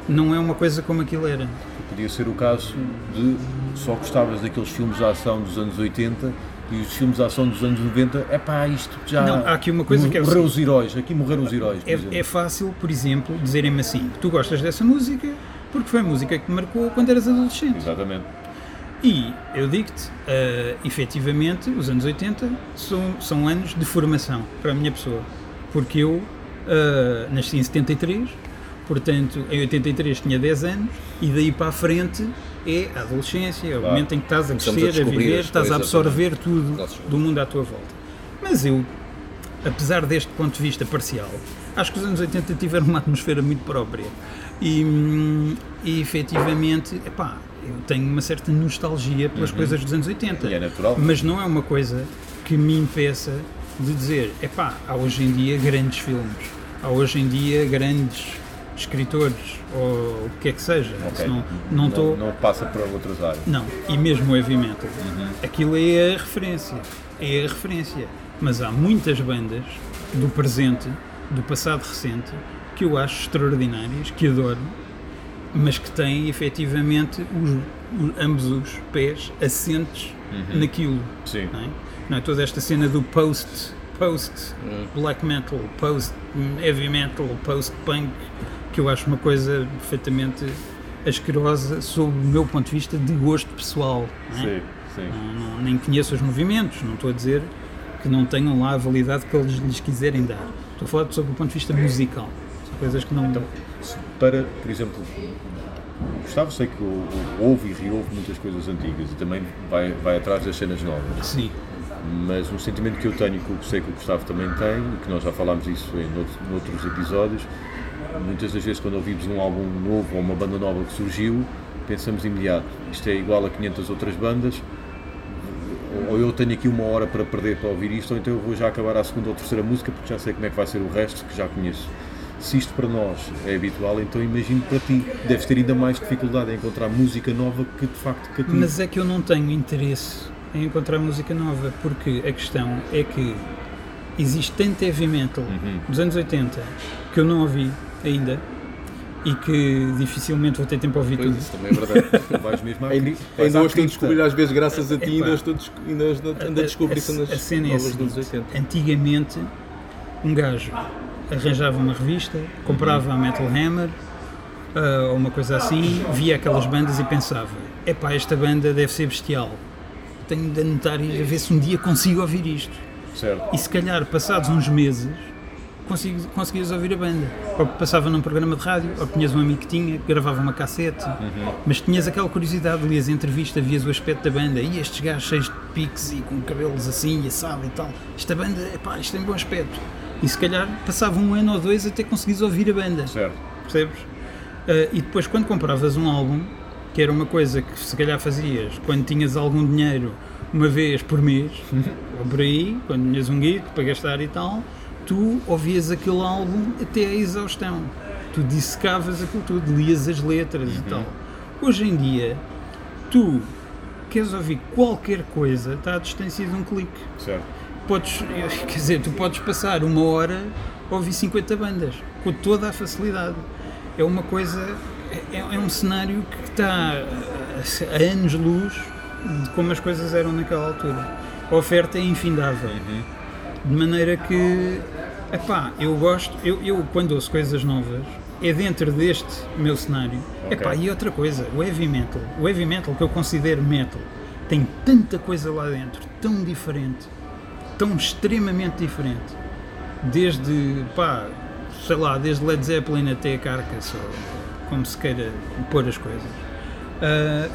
não é uma coisa como aquilo era. Podia ser o caso de só gostavas daqueles filmes de ação dos anos 80 e os filmes de ação dos anos 90, é pá, isto já. Não, há aqui uma coisa que é Morreram os heróis, aqui morreram os heróis. É, é fácil, por exemplo, dizerem-me assim: tu gostas dessa música porque foi a música que te marcou quando eras adolescente. Exatamente. E eu digo-te, eh, efetivamente, os anos 80 são, são anos de formação para a minha pessoa. Porque eu eh, nasci em 73, portanto, em 83 tinha 10 anos, e daí para a frente é a adolescência, é o Claro. momento em que estás a a crescer, a, descobrir viver, estás a absorver tudo do mundo à tua volta. Mas eu, apesar deste ponto de vista parcial, acho que os anos 80 tiveram uma atmosfera muito própria. E, hum, e efetivamente, epá, eu tenho uma certa nostalgia pelas coisas dos anos 80. E é natural. Mas não é uma coisa que me impeça de dizer, epá, há hoje em dia grandes filmes, há hoje em dia grandes escritores, ou o que é que seja. Ok. Não não estou... não passa para outras áreas. Não, e mesmo o heavy metal. Aquilo é a referência. É a referência. Mas há muitas bandas do presente, do passado recente, que eu acho extraordinárias, que adoro, mas que têm efetivamente os, os- ambos os pés assentes naquilo. Sim. Não é? Não é? Toda esta cena do post, post black metal, post heavy metal, post punk, que eu acho uma coisa perfeitamente asquerosa sob o meu ponto de vista de gosto pessoal. não é? Sim, sim. Não- não- nem conheço os movimentos, não estou a dizer que não tenham lá a validade que eles lhes quiserem dar. Estou a falar sob o ponto de vista musical. Coisas que não. Se Para, por exemplo, o Gustavo sei que ouve e reouve muitas coisas antigas e também vai, vai atrás das cenas novas. Sim. Mas um sentimento que eu tenho, que sei que o Gustavo também tem, e que nós já falámos isso em outros, noutros episódios, muitas das vezes quando ouvimos um álbum novo ou uma banda nova que surgiu, pensamos imediato, isto é igual a 500 outras bandas, ou eu tenho aqui uma hora para perder para ouvir isto, ou então eu vou já acabar a segunda ou terceira música porque já sei como é que vai ser o resto, que já conheço. Se isto para nós é habitual, então imagino para ti, deves ter ainda mais dificuldade em encontrar música nova que de facto cativa. Mas é que eu não tenho interesse em encontrar música nova, porque a questão é que existe tanto heavy metal dos anos 80 que eu não ouvi ainda e que dificilmente vou ter tempo a ouvir Pois, tudo. isso também é verdade. Vais mesmo à Ainda, ainda hoje estou a descobrir, às vezes, graças a ti, Epá. ainda estou ainda ando a descobrir a, cenas a cena é a dos seguinte, 80. antigamente um gajo arranjava uma revista, comprava a Metal Hammer ah, ou uma coisa assim, via aquelas bandas e pensava epá, esta banda deve ser bestial. Tenho de anotar e a ver se um dia consigo ouvir isto. Certo. e se calhar passados uns meses consigo, conseguias ouvir a banda. Ou passava num programa de rádio ou tinhas um amigo que tinha, que gravava uma cassete mas tinhas aquela curiosidade, lias a entrevista vias o aspecto da banda, e estes gajos cheios de piques e com cabelos assim, e assado e tal. Esta banda, epá, isto tem bom aspecto e se calhar passava um ano ou dois até conseguires ouvir a banda Certo. percebes? Ah, e depois quando compravas um álbum que era uma coisa que se calhar fazias quando tinhas algum dinheiro uma vez por mês, ou por aí, quando tinhas um guito para gastar e tal, tu ouvias aquele álbum até à exaustão. Tu dissecavas aquilo tudo, lias as letras e tal. Hoje em dia, tu queres ouvir qualquer coisa, está à distância de um clique. Certo. Podes, quer dizer, tu podes passar uma hora a ouvir 50 bandas, com toda a facilidade. É uma coisa, é, é um cenário que está a, anos-luz de como as coisas eram naquela altura. A oferta é infindável. De maneira que, epá, eu gosto, eu, eu quando ouço coisas novas, é dentro deste meu cenário. Ok. Epá, e outra coisa, o heavy metal, o heavy metal que eu considero metal, tem tanta coisa lá dentro, tão diferente, tão extremamente diferente. Desde, pá, sei lá, desde Led Zeppelin até Carcass, ou como se queira pôr as coisas. Ah,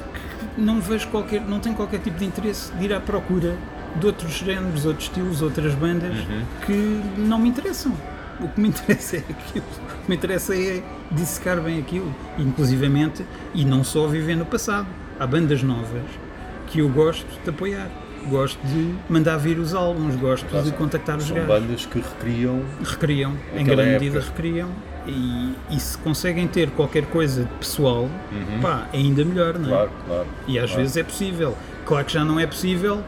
que não vejo qualquer, não tenho qualquer tipo de interesse de ir à procura de outros géneros, outros estilos, outras bandas que não me interessam. O que me interessa é aquilo. O que me interessa é dissecar bem aquilo. Inclusivamente, e não só viver no passado. Há bandas novas que eu gosto de apoiar. Gosto de mandar vir os álbuns, gosto de contactar os São gajos bandas que recriam. recriam, em grande época. medida recriam e, e se conseguem ter qualquer coisa de pessoal, pá, ainda melhor, não é? Uhum. Claro, claro. E às claro. vezes é possível. Claro que já não é possível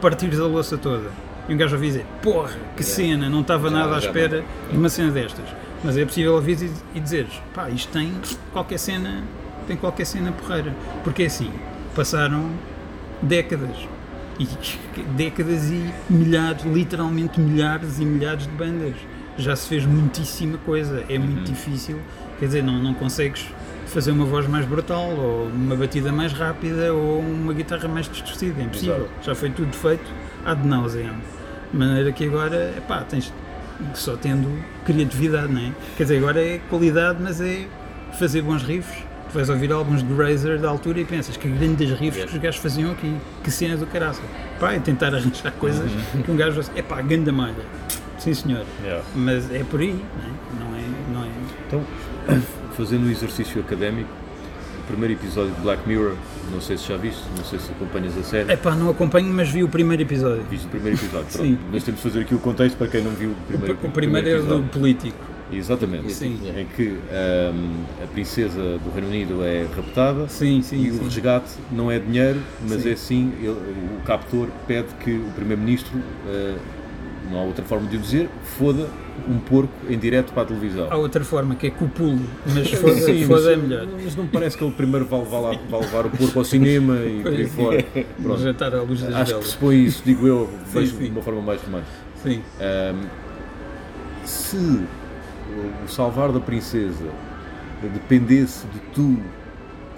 partires a louça toda. E um gajo ouvi dizer, porra, que cena, não estava nada à espera de uma cena destas. Mas é possível ouvir e, e dizeres, pá, isto tem qualquer cena, tem qualquer cena porreira. Porque é assim, passaram décadas. E décadas e milhares, literalmente milhares e milhares de bandas. Já se fez muitíssima coisa. É muito difícil. Quer dizer, não, não consegues fazer uma voz mais brutal, ou uma batida mais rápida, ou uma guitarra mais distorcida. É impossível. Exato. Já foi tudo feito ad nauseam. De maneira que agora, epá, tens só tendo criatividade, não é? Quer dizer, agora é qualidade, mas é fazer bons riffs. Tu vais ouvir álbuns de Razer da altura e pensas que grandes riffs que os gajos faziam aqui, que cena do caraça. Pá, é tentar arranjar coisas que um gajo vai epá, ganda malha. Sim senhor. Yeah. Mas é por aí, não é? Não é, não é Então, fazendo um exercício académico, o primeiro episódio de Black Mirror, não sei se já viste, não sei se acompanhas a série. Epá, não acompanho, mas vi o primeiro episódio. Viste o primeiro episódio, pronto. Sim. Mas temos de fazer aqui o contexto para quem não viu o primeiro, O primeiro é o do episódio. político. Exatamente. Sim. Em que ahm, a princesa do Reino Unido é raptada Sim, sim, e o resgate não é dinheiro, mas é sim, ele- o captor pede que o primeiro-ministro, ah, não há outra forma de o dizer, foda um porco em direto para a televisão. Há outra forma que é com o pulo, mas foda, Sim, foda mas, é melhor. mas não me parece que ele primeiro vai levar, vai levar o porco ao cinema e por aí Pois, fora. Vamos Pronto. jantar à luz das Acho que velas. se põe isso, digo eu, vejo de uma forma mais romântica. Sim. Ahm, se o- salvar da princesa dependesse de tu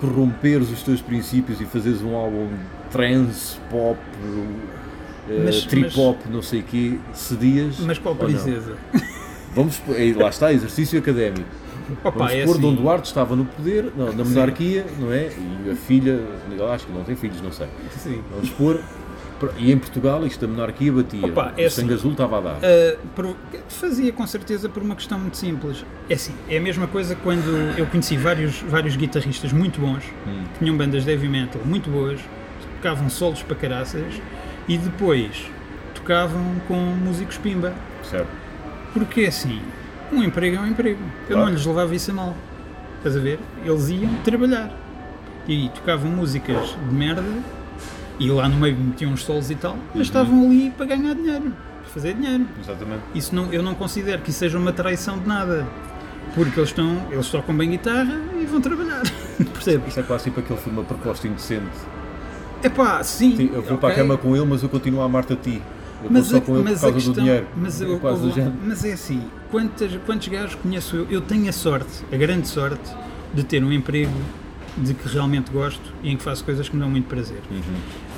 corromperes os teus princípios e fazeres um álbum trance, pop, eh, Mas- trip hop, não sei o quê, cedias. Mas qual princesa? Vamos, lá está, exercício académico. Opa, Vamos é supor, Dom assim. Duarte estava no poder, não, na monarquia, não é? E a filha, acho que não tem filhos, não sei. Sim. Vamos supor, e em Portugal isto da monarquia batia. Opa, é o sangue assim. azul estava a dar. Uh, por- fazia com certeza por uma questão muito simples. É assim, é a mesma coisa quando eu conheci vários, vários guitarristas muito bons, Hum. que tinham bandas de heavy metal muito boas, tocavam solos para caraças e depois tocavam com músicos pimba. Certo. Porque assim, um emprego é um emprego. Eu Claro. não lhes levava isso a mal. Estás a ver? Eles iam trabalhar e tocavam músicas de merda e lá no meio metiam uns solos e tal, Uhum. mas estavam ali para ganhar dinheiro, para fazer dinheiro. Exatamente. Isso não, eu não considero que isso seja uma traição de nada. Porque eles, estão, eles tocam bem guitarra e vão trabalhar. Percebes? Isso é quase tipo aquele filme, uma proposta indecente. É pá, sim. Sim, eu vou para a cama com ele, mas eu continuo a amar-te a ti. Eu Mas, a, com ele por mas a causa questão, do dinheiro. Mas, é eu- mas é assim, quantas, quantos gajos conheço eu? Eu tenho a sorte, a grande sorte, de ter um emprego de que realmente gosto e em que faço coisas que me dão muito prazer. Uhum.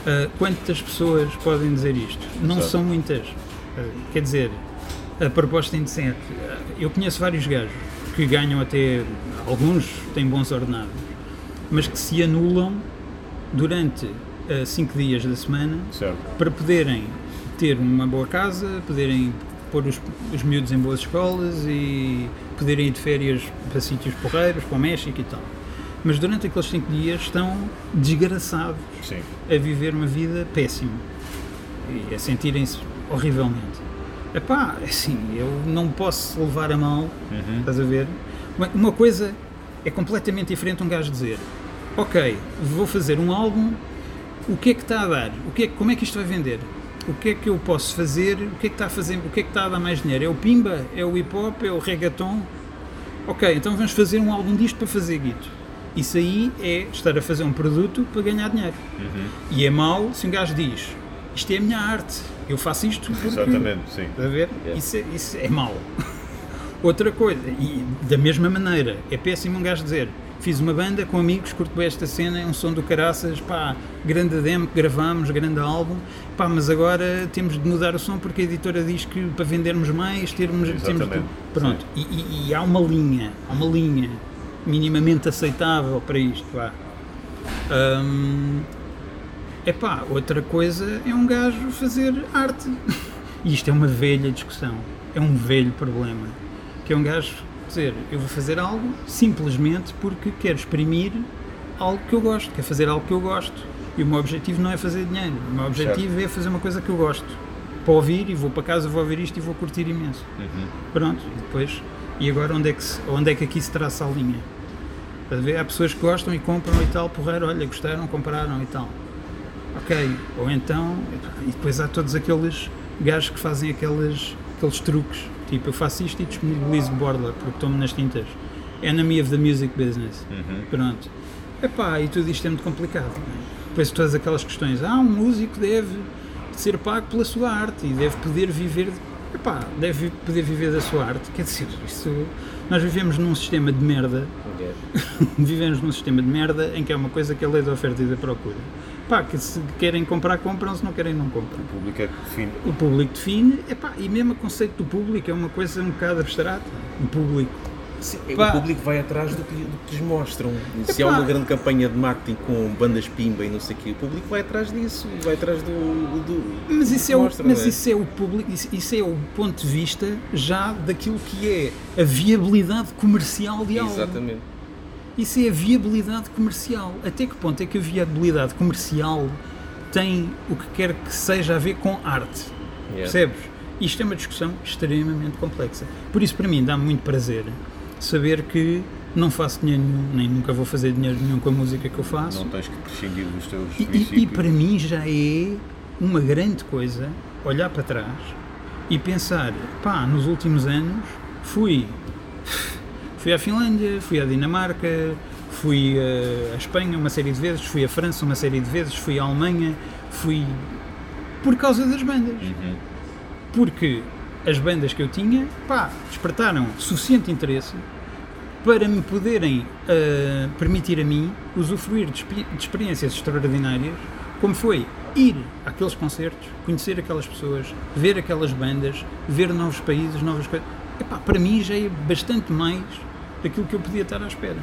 Ah, quantas pessoas podem dizer isto? Não são muitas. Ah, quer dizer, a proposta indecente. ah, Eu conheço vários gajos que ganham até. Alguns têm bons ordenados, mas que se anulam durante 5 dias da semana Certo. para poderem ter uma boa casa, poderem pôr os, os miúdos em boas escolas e poderem ir de férias para sítios porreiros, para o México e tal. Mas durante aqueles 5 dias estão desgraçados Sim. a viver uma vida péssima e a sentirem-se horrivelmente. Epá, assim, eu não posso levar a mal, estás a ver? Uma, uma coisa é completamente diferente um gajo dizer ok, vou fazer um álbum, o que é que está a dar? O que é, como é que isto vai vender? O que é que eu posso fazer? O que é que está a fazer? O que é que está a dar mais dinheiro? É o pimba? É o hip hop? É o reggaeton? Ok, então vamos fazer um álbum disto para fazer guito. Isso aí é estar a fazer um produto para ganhar dinheiro. E é mau se um gajo diz isto é a minha arte, eu faço isto porque... Exatamente, sim. A ver? Isso, é, isso é mau. Outra coisa, e da mesma maneira, é péssimo um gajo dizer fiz uma banda com amigos, curto bem esta cena, é um som do caraças, pá, grande demo que gravámos, grande álbum, pá, mas agora temos de mudar o som porque a editora diz que para vendermos mais, termos, temos de... Pronto, e, e- e há uma linha, há uma linha minimamente aceitável para isto, vá. Hum, Epá, outra coisa é um gajo fazer arte. E isto é uma velha discussão, é um velho problema. Que é um gajo dizer, eu vou fazer algo simplesmente porque quero exprimir algo que eu gosto, quero fazer algo que eu gosto. E o meu objetivo não é fazer dinheiro, o meu objetivo é fazer uma coisa que eu gosto. Para ouvir e vou para casa, vou ouvir isto e vou curtir imenso. Pronto, e depois. E agora onde é que, onde é que aqui se traça a linha? Estás a ver? Há pessoas que gostam e compram e tal, porreiro, olha, gostaram, compraram e tal. Ok, ou então, e depois há todos aqueles gajos que fazem aqueles, aqueles truques, tipo eu faço isto e disponibilizo borla porque estou-me nas tintas. Enemy of the music business. Pronto. Epá, e tudo isto é muito complicado. É? Depois todas aquelas questões, ah, um músico deve ser pago pela sua arte e deve poder viver, epá, deve poder viver da sua arte. Quer dizer, isso, nós vivemos num sistema de merda vivemos num sistema de merda em que é uma coisa que é a lei da oferta e da procura. Pá, que se querem comprar, compram, se não querem, não compram. O público é que define. O público define, epá, e mesmo o conceito do público é uma coisa um bocado abstrata. O público. Sim, Pá. o público vai atrás do que, do que lhes mostram. Se há uma grande campanha de marketing com bandas pimba e não sei o quê, o público vai atrás disso, vai atrás do. do Mas do isso que é, o, mostra, mas é? isso é o público, isso, isso é o ponto de vista já daquilo que é a viabilidade comercial de algo. Exatamente. Isso é a viabilidade comercial. Até que ponto é que a viabilidade comercial tem o que quer que seja a ver com arte? Yeah. Percebes? Isto é uma discussão extremamente complexa. Por isso, para mim, dá-me muito prazer saber que não faço dinheiro nenhum, nem nunca vou fazer dinheiro nenhum com a música que eu faço. Não tens que prescindir dos teus E, e- princípios. e para mim já é uma grande coisa olhar para trás e pensar, pá, nos últimos anos fui, fui à Finlândia, fui à Dinamarca, fui eh, à Espanha uma série de vezes, fui à França uma série de vezes, fui à Alemanha, fui por causa das bandas. Porque as bandas que eu tinha, pá, despertaram suficiente interesse para me poderem ah, permitir a mim usufruir de, de experiências extraordinárias, como foi ir àqueles concertos, conhecer aquelas pessoas, ver aquelas bandas, ver novos países, novas coisas. Epá, para mim já é bastante mais daquilo que eu podia estar à espera.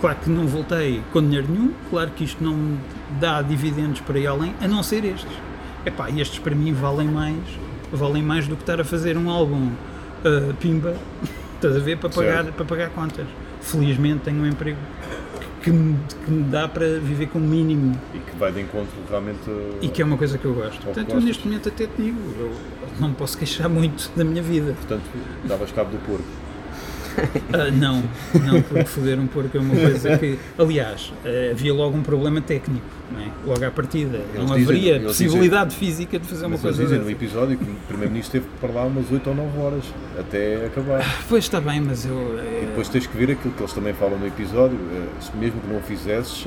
Claro que não voltei com dinheiro nenhum, claro que isto não dá dividendos para ir além, a não ser estes. Epá, e estes para mim valem mais, valem mais do que estar a fazer um álbum ah, pimba, estás a ver, para pagar, para pagar contas. Felizmente tenho um emprego que me, que me dá para viver com o mínimo E que vai de encontro realmente. e que é uma coisa que eu gosto. Portanto, eu neste momento até te digo, eu não posso queixar muito da minha vida. Portanto, davas cabo do porco. Ah, não, não, porque foder um porco é uma coisa que. Aliás, ah, havia logo um problema técnico, não é? logo à partida. Eles não dizem- haveria possibilidade física de fazer uma Mas eles coisa dizem no episódio que o Primeiro-Ministro teve que para lá umas 8 ou 9 horas até acabar. Pois está bem, mas eu. eh, E depois tens que ver aquilo que eles também falam no episódio, eh, se mesmo que não o fizesses,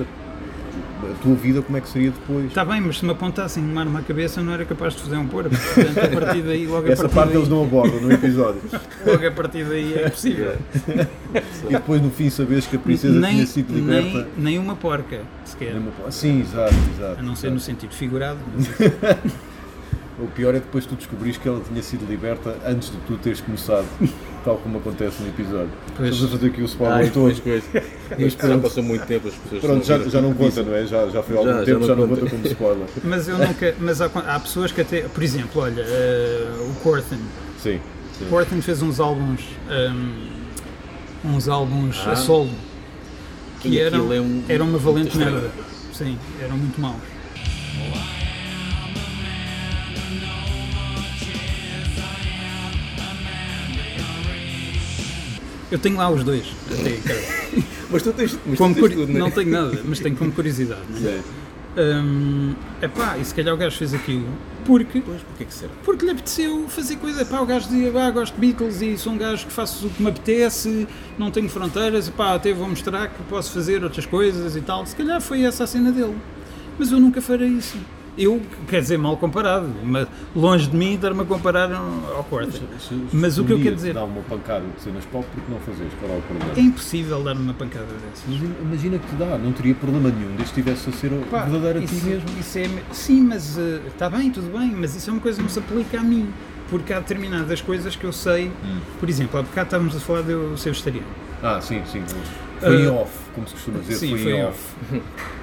a tua vida como é que seria depois. Está bem, mas se me apontassem uma arma à cabeça, eu não era capaz de fazer um porco. Portanto, a partir daí, logo a Essa partir parte daí, eles não abordam no episódio. logo a partir daí é impossível. e depois no fim saberes que a princesa nem, tinha sido liberta. nem, nem uma porca, sequer. Nem uma- Sim, exato, exato. A não ser exato. no sentido figurado. mas- O pior é depois tu descobrires que ela tinha sido liberta antes de tu teres começado, tal como acontece no episódio. Pois. Estamos a fazer aqui o spoiler Ai, todo. Isto já passou muito tempo, as pessoas Pronto, já, já não conta, não é? Já, já foi há algum Já- já tempo, não já não conta. como spoiler. Mas eu nunca. Mas há, há pessoas que até. Por exemplo, olha, eh, o Corthan. Sim. Corthan fez uns álbuns. hum, uns álbuns Ah. a solo. que eram, é um- eram uma valente merda. Sim, eram muito maus. Eu tenho lá os dois, até, cara. Mas tu tens, mas tu Como tens curi- tudo, né? Não tenho nada, mas tenho como curiosidade. Não é? Hum, epá, e se calhar o gajo fez aquilo porque Pois, porque é que será? porque lhe apeteceu fazer coisa. Pá, o gajo dizia, ah, gosto de Beatles e sou um gajo que faço o que me apetece, não tenho fronteiras, e pá, até vou mostrar que posso fazer outras coisas e tal. Se calhar foi essa a cena dele. Mas eu nunca farei isso. Eu, quer dizer, mal comparado, mas longe de mim estar-me a comparar ao quarto. Se- Mas se o que eu quero dizer- dá uma pancada de cenas pop, porque não fazes? Qual é o problema? É impossível dar-me uma pancada dessas. Imagina, imagina que te dá, não teria problema nenhum, desde que estivesse a ser o Pá, verdadeiro a ti mesmo. isso é, sim, mas está bem, tudo bem, mas isso é uma coisa que não se aplica a mim. Porque há determinadas coisas que eu sei, Hum. por exemplo, há bocado estávamos a falar de eu ser vegetariano. Ah, sim, sim. Foi em Ah, off, como se costuma dizer, Sim, foi, foi em off. off.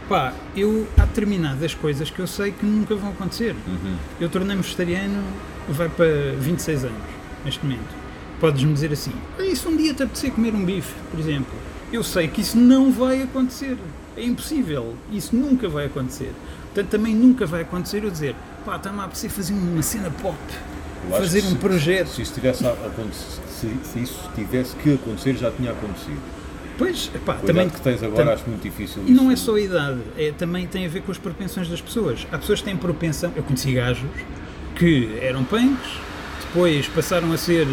Pá, eu há determinadas coisas que eu sei que nunca vão acontecer. Uhum. Eu tornei-me vegetariano, vai para 26 anos, neste momento. Podes-me dizer assim, "Ah, e se um dia te apetecer comer um bife, por exemplo? Eu sei que isso não vai acontecer. É impossível. Isso nunca vai acontecer. Portanto, também nunca vai acontecer eu dizer, pá, está-me a apetecer fazer uma cena pop. Fazer um se- projeto. Se isso, tivesse a se, se isso tivesse que acontecer, já tinha acontecido. Pois, pá, A também... que tens agora tam- acho muito difícil. E não é só a idade, é, também tem a ver com as propensões das pessoas. Há pessoas que têm propensão, eu conheci gajos que eram punks, depois passaram a ser,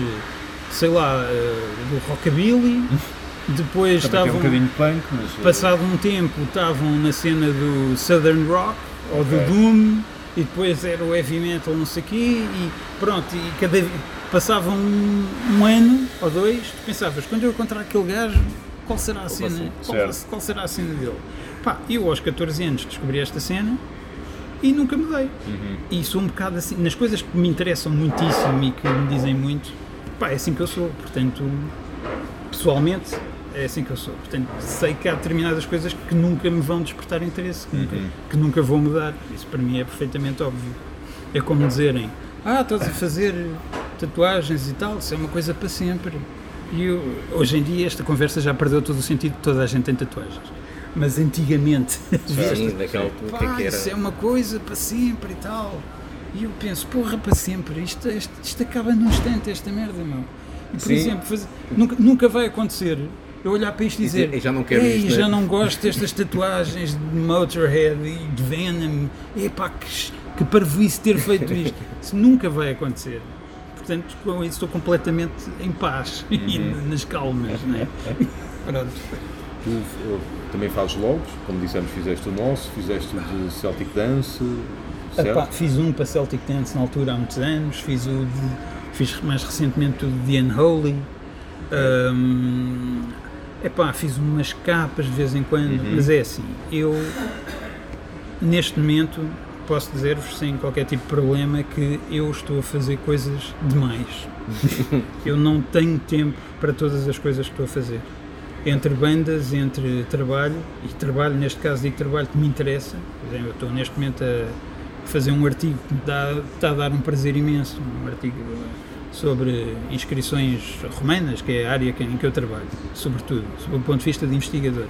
sei lá, eh, do rockabilly, depois Também um estavam, de punk, mas. eh, passado um tempo, estavam na cena do southern rock ou do Ok. doom, e depois era o heavy metal, não sei o quê, e pronto, e cada passava um, um ano ou dois, tu pensavas, quando eu encontrar aquele gajo, qual será a cena? Qual, qual será a cena dele? Pá, eu aos 14 anos descobri esta cena e nunca mudei. Uhum. E sou um bocado assim, nas coisas que me interessam muitíssimo e que me dizem muito, pá, é assim que eu sou. Portanto, pessoalmente, é assim que eu sou. Portanto, sei que há determinadas coisas que nunca me vão despertar interesse, que, nunca, que nunca vou mudar. Isso para mim é perfeitamente óbvio. É como dizerem, ah, estás a fazer tatuagens e tal, isso é uma coisa para sempre. E hoje em dia esta conversa já perdeu todo o sentido, toda a gente tem tatuagens. Mas antigamente, Sim, altura, o que é que isso é era? uma coisa para sempre e tal. E eu penso, porra, para sempre, isto, isto, isto acaba num instante, esta merda, meu. E, por Sim. exemplo, nunca, nunca vai acontecer eu olhar para isto e dizer, E já não quero isto, já né?" não gosto destas tatuagens de Motorhead e de Venom, epá, que, que parvoíce ter feito isto. Isso nunca vai acontecer. Portanto, com isso estou completamente em paz e Uhum. nas calmas, não é? Pronto. Tu também fazes logos, como dissemos, fizeste o nosso, fizeste o de Celtic Dance? Epá, fiz um para Celtic Dance na altura há muitos anos, fiz o de, fiz mais recentemente o de The Unholy. Hum, epá, fiz umas capas de vez em quando, mas é assim, eu neste momento posso dizer-vos sem qualquer tipo de problema que eu estou a fazer coisas demais. eu não tenho tempo para todas as coisas que estou a fazer. Entre bandas, entre trabalho, e trabalho, neste caso digo trabalho que me interessa, eu estou neste momento a fazer um artigo que me dá, está a dar um prazer imenso, um artigo sobre inscrições romanas, que é a área em que eu trabalho, sobretudo, sob o ponto de vista de investigador.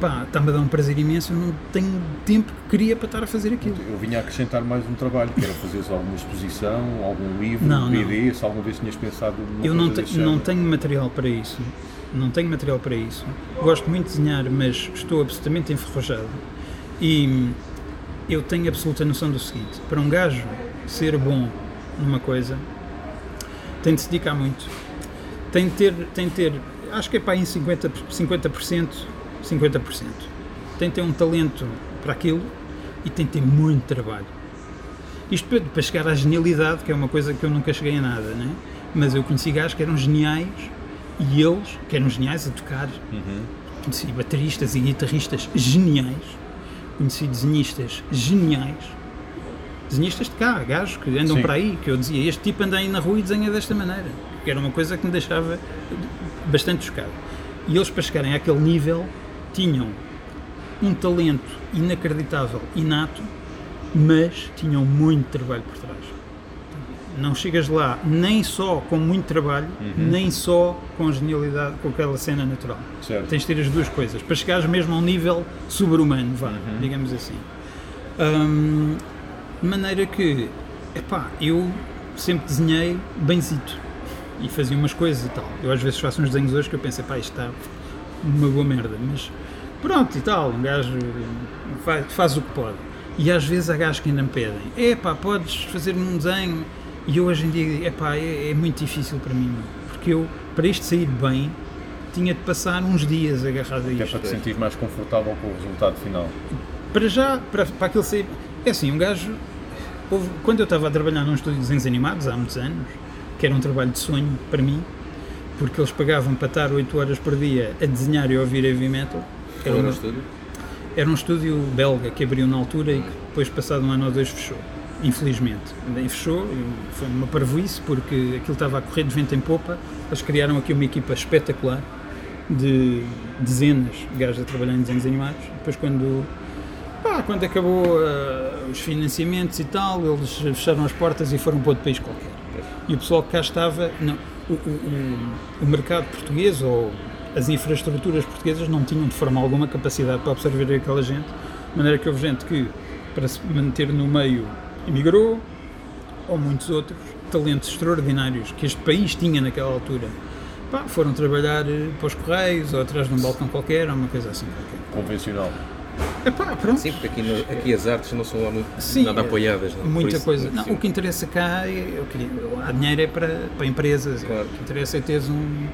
Pá, está-me a dar um prazer imenso, eu não tenho tempo que queria para estar a fazer aquilo. Eu vinha a acrescentar mais um trabalho, que era fazeres alguma exposição, algum livro, Não, não. BD, se alguma vez tinhas pensado numa Eu não, te- não tenho material para isso. Não tenho material para isso. Gosto muito de desenhar, mas estou absolutamente enferrujado. E eu tenho absoluta noção do seguinte: para um gajo ser bom numa coisa, tem de se dedicar muito. Tem de ter, tem de ter acho que é para aí em 50%, 50%, 50%. Tem de ter um talento para aquilo e tem de ter muito trabalho. Isto para, para chegar à genialidade, que é uma coisa que eu nunca cheguei a nada, né? mas eu conheci gajos que eram geniais e eles, que eram geniais a tocar, conheci bateristas e guitarristas geniais, conheci desenhistas geniais, desenhistas de cá, gajos que andam Sim. para aí, que eu dizia, este tipo anda aí na rua e desenha desta maneira, que era uma coisa que me deixava bastante chocado. E eles, para chegarem àquele nível, tinham um talento inacreditável, inato, mas tinham muito trabalho por trás. não chegas lá nem só com muito trabalho, nem só com genialidade, com aquela cena natural. Certo. Tens de ter as duas coisas, para chegares mesmo a um nível sobre-humano, vá, digamos assim. Hum, de maneira que, epá, eu sempre desenhei benzito e fazia umas coisas e tal. Eu às vezes faço uns desenhos hoje que eu penso, epá, isto está uma boa merda, mas pronto e tal, um gajo faz, faz o que pode. E às vezes há gajos que ainda me pedem, epá, podes fazer um desenho? E eu hoje em dia epá, é, é muito difícil para mim, porque eu, para isto sair bem, tinha de passar uns dias agarrado a Que é isto. para te sentir mais confortável com o resultado final. Para já, para, para aquele sair. É assim, um gajo. houve- quando eu estava a trabalhar num estúdio de desenhos animados, há muitos anos, que era um trabalho de sonho para mim, porque eles pagavam para estar 8 horas por dia a desenhar e a ouvir heavy metal. Era, Qual era o uma- estúdio? era um estúdio belga que abriu na altura e que depois, passado um ano ou dois, fechou. Infelizmente. E fechou, foi uma parvoíce, porque aquilo estava a correr de vento em popa. Eles criaram aqui uma equipa espetacular de dezenas de gajos a trabalhar em desenhos animados. Depois, quando, pá, quando acabou ah, os financiamentos e tal, eles fecharam as portas e foram para outro país qualquer. E o pessoal que cá estava, não, o, o- o- o mercado português ou as infraestruturas portuguesas não tinham de forma alguma capacidade para absorver aquela gente, de maneira que houve gente que, para se manter no meio, emigrou, ou muitos outros talentos extraordinários que este país tinha naquela altura, pá, foram trabalhar eh, para os Correios ou atrás de um balcão qualquer, ou uma coisa assim qualquer. Convencional. Epá, pronto. Sim, porque aqui, no- aqui as artes não são lá muito, Sim, nada é, apoiadas. Não? Por Muita isso, coisa. Não, o que interessa cá é. eu queria- há dinheiro é para, para empresas. Claro. O que interessa é teres um.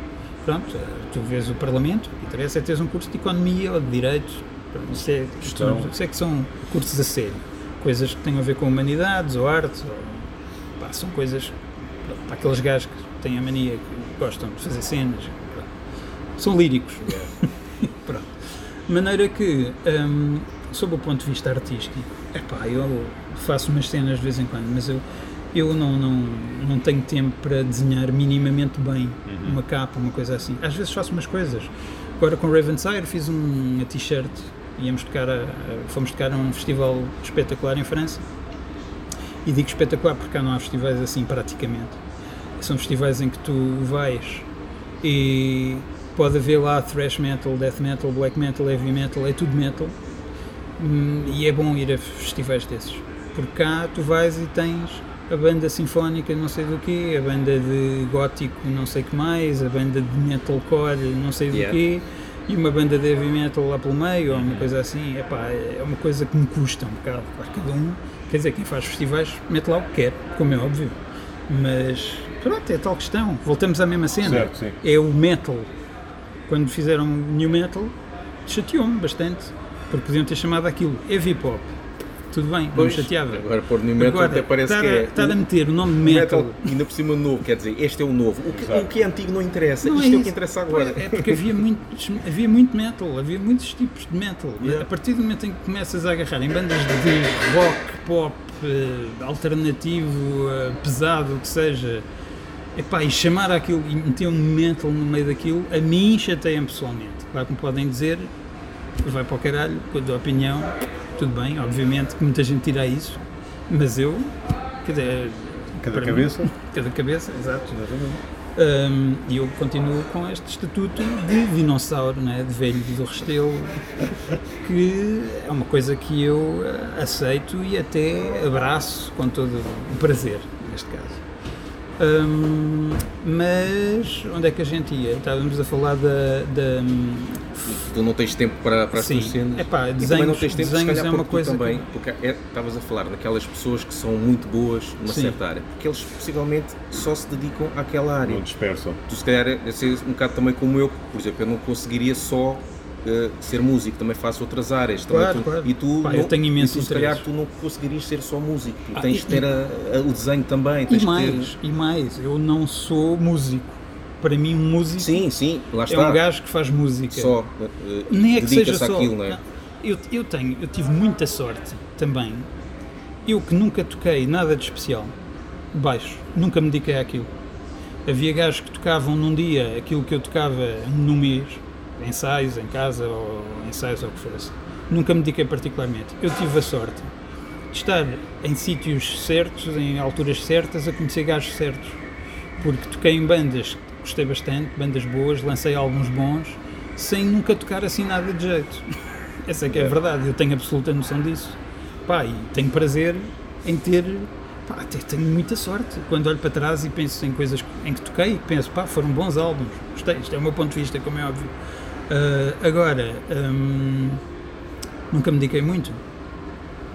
Pronto, tu vês o Parlamento, o que interessa é teres um curso de economia ou de direito. Pronto, Isso é, Gestão. isso é que são cursos a sério. Coisas que têm a ver com humanidades ou artes. Ou, pá, são coisas pronto, para aqueles gajos que têm a mania, que gostam de fazer cenas. pronto. São líricos. Pronto. De maneira que, hum, sob o ponto de vista artístico, epá, eu faço umas cenas de vez em quando, mas eu, eu não, não, não tenho tempo para desenhar minimamente bem uma capa, uma coisa assim. Às vezes faço umas coisas. Agora com Ravensire fiz um- uma t-shirt, íamos tocar a, a- fomos tocar a um festival espetacular em França. E digo espetacular porque cá não há festivais assim praticamente. São festivais em que tu vais e pode haver lá thrash metal, death metal, black metal, heavy metal, é tudo metal. Hum, E é bom ir a festivais desses. Porque cá tu vais e tens a banda sinfónica não sei do quê, a banda de gótico não sei que mais, a banda de metalcore não sei do Yeah. quê, e uma banda de heavy metal lá pelo meio, ou uma coisa assim. Epá, é uma coisa que me custa um bocado. Claro, cada um, quer dizer, quem faz festivais mete lá o que quer, como é óbvio. Mas pronto, é tal questão. Voltamos à mesma cena. Certo. É o metal. Quando fizeram new metal, chateou-me bastante. Porque podiam ter chamado aquilo heavy pop. Tudo bem, não me Pois, chateava. Agora pôr no metal Agora, até parece estar que é. estar a o- meter o nome o metal. ainda por cima novo, quer dizer, este é o novo. O que, o que é antigo não interessa, Não isto é, o isso. que interessa agora. É porque havia, muitos, havia muito metal, havia muitos tipos de metal. Yeah. A partir do momento em que começas a agarrar em bandas de rock, pop, eh, alternativo, eh, pesado, o que seja, epá, e chamar aquilo e meter um metal no meio daquilo, a mim chateia-me pessoalmente. Claro que me podem dizer, vai para o caralho, com a opinião, tudo bem, obviamente que muita gente tira isso, mas eu, quer dizer, Cada para cabeça. mim, cada cabeça, exato. Um, E eu continuo com este estatuto de dinossauro, né? de velho do Restelo, que é uma coisa que eu eh, aceito e até abraço com todo o prazer, neste caso. Um, mas onde é que a gente ia? Estávamos a falar da. da Tu não tens tempo para, para as Sim. tuas cenas. Epá, e também desenhos- não tens tempo, se desenhos calhar, é uma coisa que- também, porque é- estavas a falar daquelas pessoas que são muito boas numa Sim. certa área, porque eles possivelmente só se dedicam àquela área. Não dispersam. Tu se calhar é ser um bocado também como eu, por exemplo, eu não conseguiria só eh, ser músico, também faço outras áreas. Claro, tu- claro. E tu, Pá, eu não- tenho imenso e tu, se calhar tu não conseguirias ser só músico, Ah, tens de ter a- a- o desenho também, tens e mais, ter... e mais, eu não sou músico. Para mim, um músico Sim, sim, lá é está. um gajo que faz música. só eh, Nem é que seja só. àquilo, não é? Eu, eu tenho, eu tive muita sorte também. Eu que nunca toquei nada de especial, baixo, nunca me dediquei àquilo. Havia gajos que tocavam num dia aquilo que eu tocava num mês, ensaios em casa ou ensaios ou o que fosse. Nunca me dediquei particularmente. Eu tive a sorte de estar em sítios certos, em alturas certas, a conhecer gajos certos. Porque toquei em bandas gostei bastante, bandas boas, lancei álbuns bons, sem nunca tocar assim nada de jeito. Essa é que é a verdade, eu tenho absoluta noção disso. Pá, e tenho prazer em ter. Pá, até tenho muita sorte. Quando olho para trás e penso em coisas em que toquei, penso, pá, foram bons álbuns. Gostei, isto é o meu ponto de vista, como é óbvio. Ah, agora, hum, nunca me dediquei muito.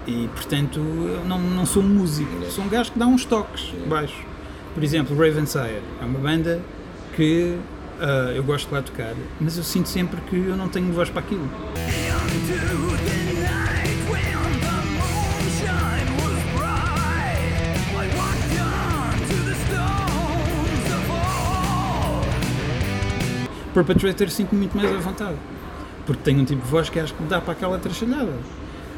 E, portanto, eu não, não sou um músico. Sou um gajo que dá uns toques baixos. Por exemplo, Ravensire é uma banda que ah, eu gosto de lá tocar, mas eu sinto sempre que eu não tenho voz para aquilo. Perpetrator sinto muito mais à vontade, porque tenho um tipo de voz que acho que dá para aquela trachalhada.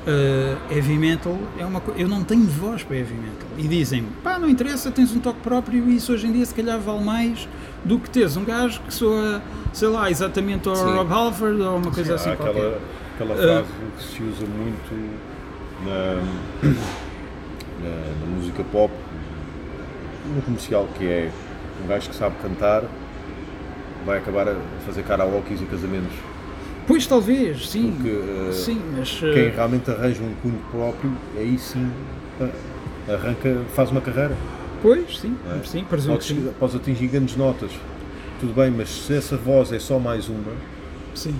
Uh, heavy metal é uma coisa. Eu não tenho voz para heavy metal. E dizem pá, não interessa, tens um toque próprio e isso hoje em dia se calhar vale mais do que teres um gajo que soa, sei lá, exatamente ao Sim. Rob Halford ou uma coisa Há assim qualquer. aquela, aquela frase que se usa muito na, na, na música pop, no comercial, que é um gajo que sabe cantar vai acabar a fazer karaokes e casamentos. Pois talvez, sim. Porque eh, sim, mas. quem uh, realmente arranja um cunho próprio, aí sim arranca, faz uma carreira. Pois, sim, é? sim, presumo que Podes, sim. podes atingir grandes notas. Tudo bem, mas se essa voz é só mais uma, sim.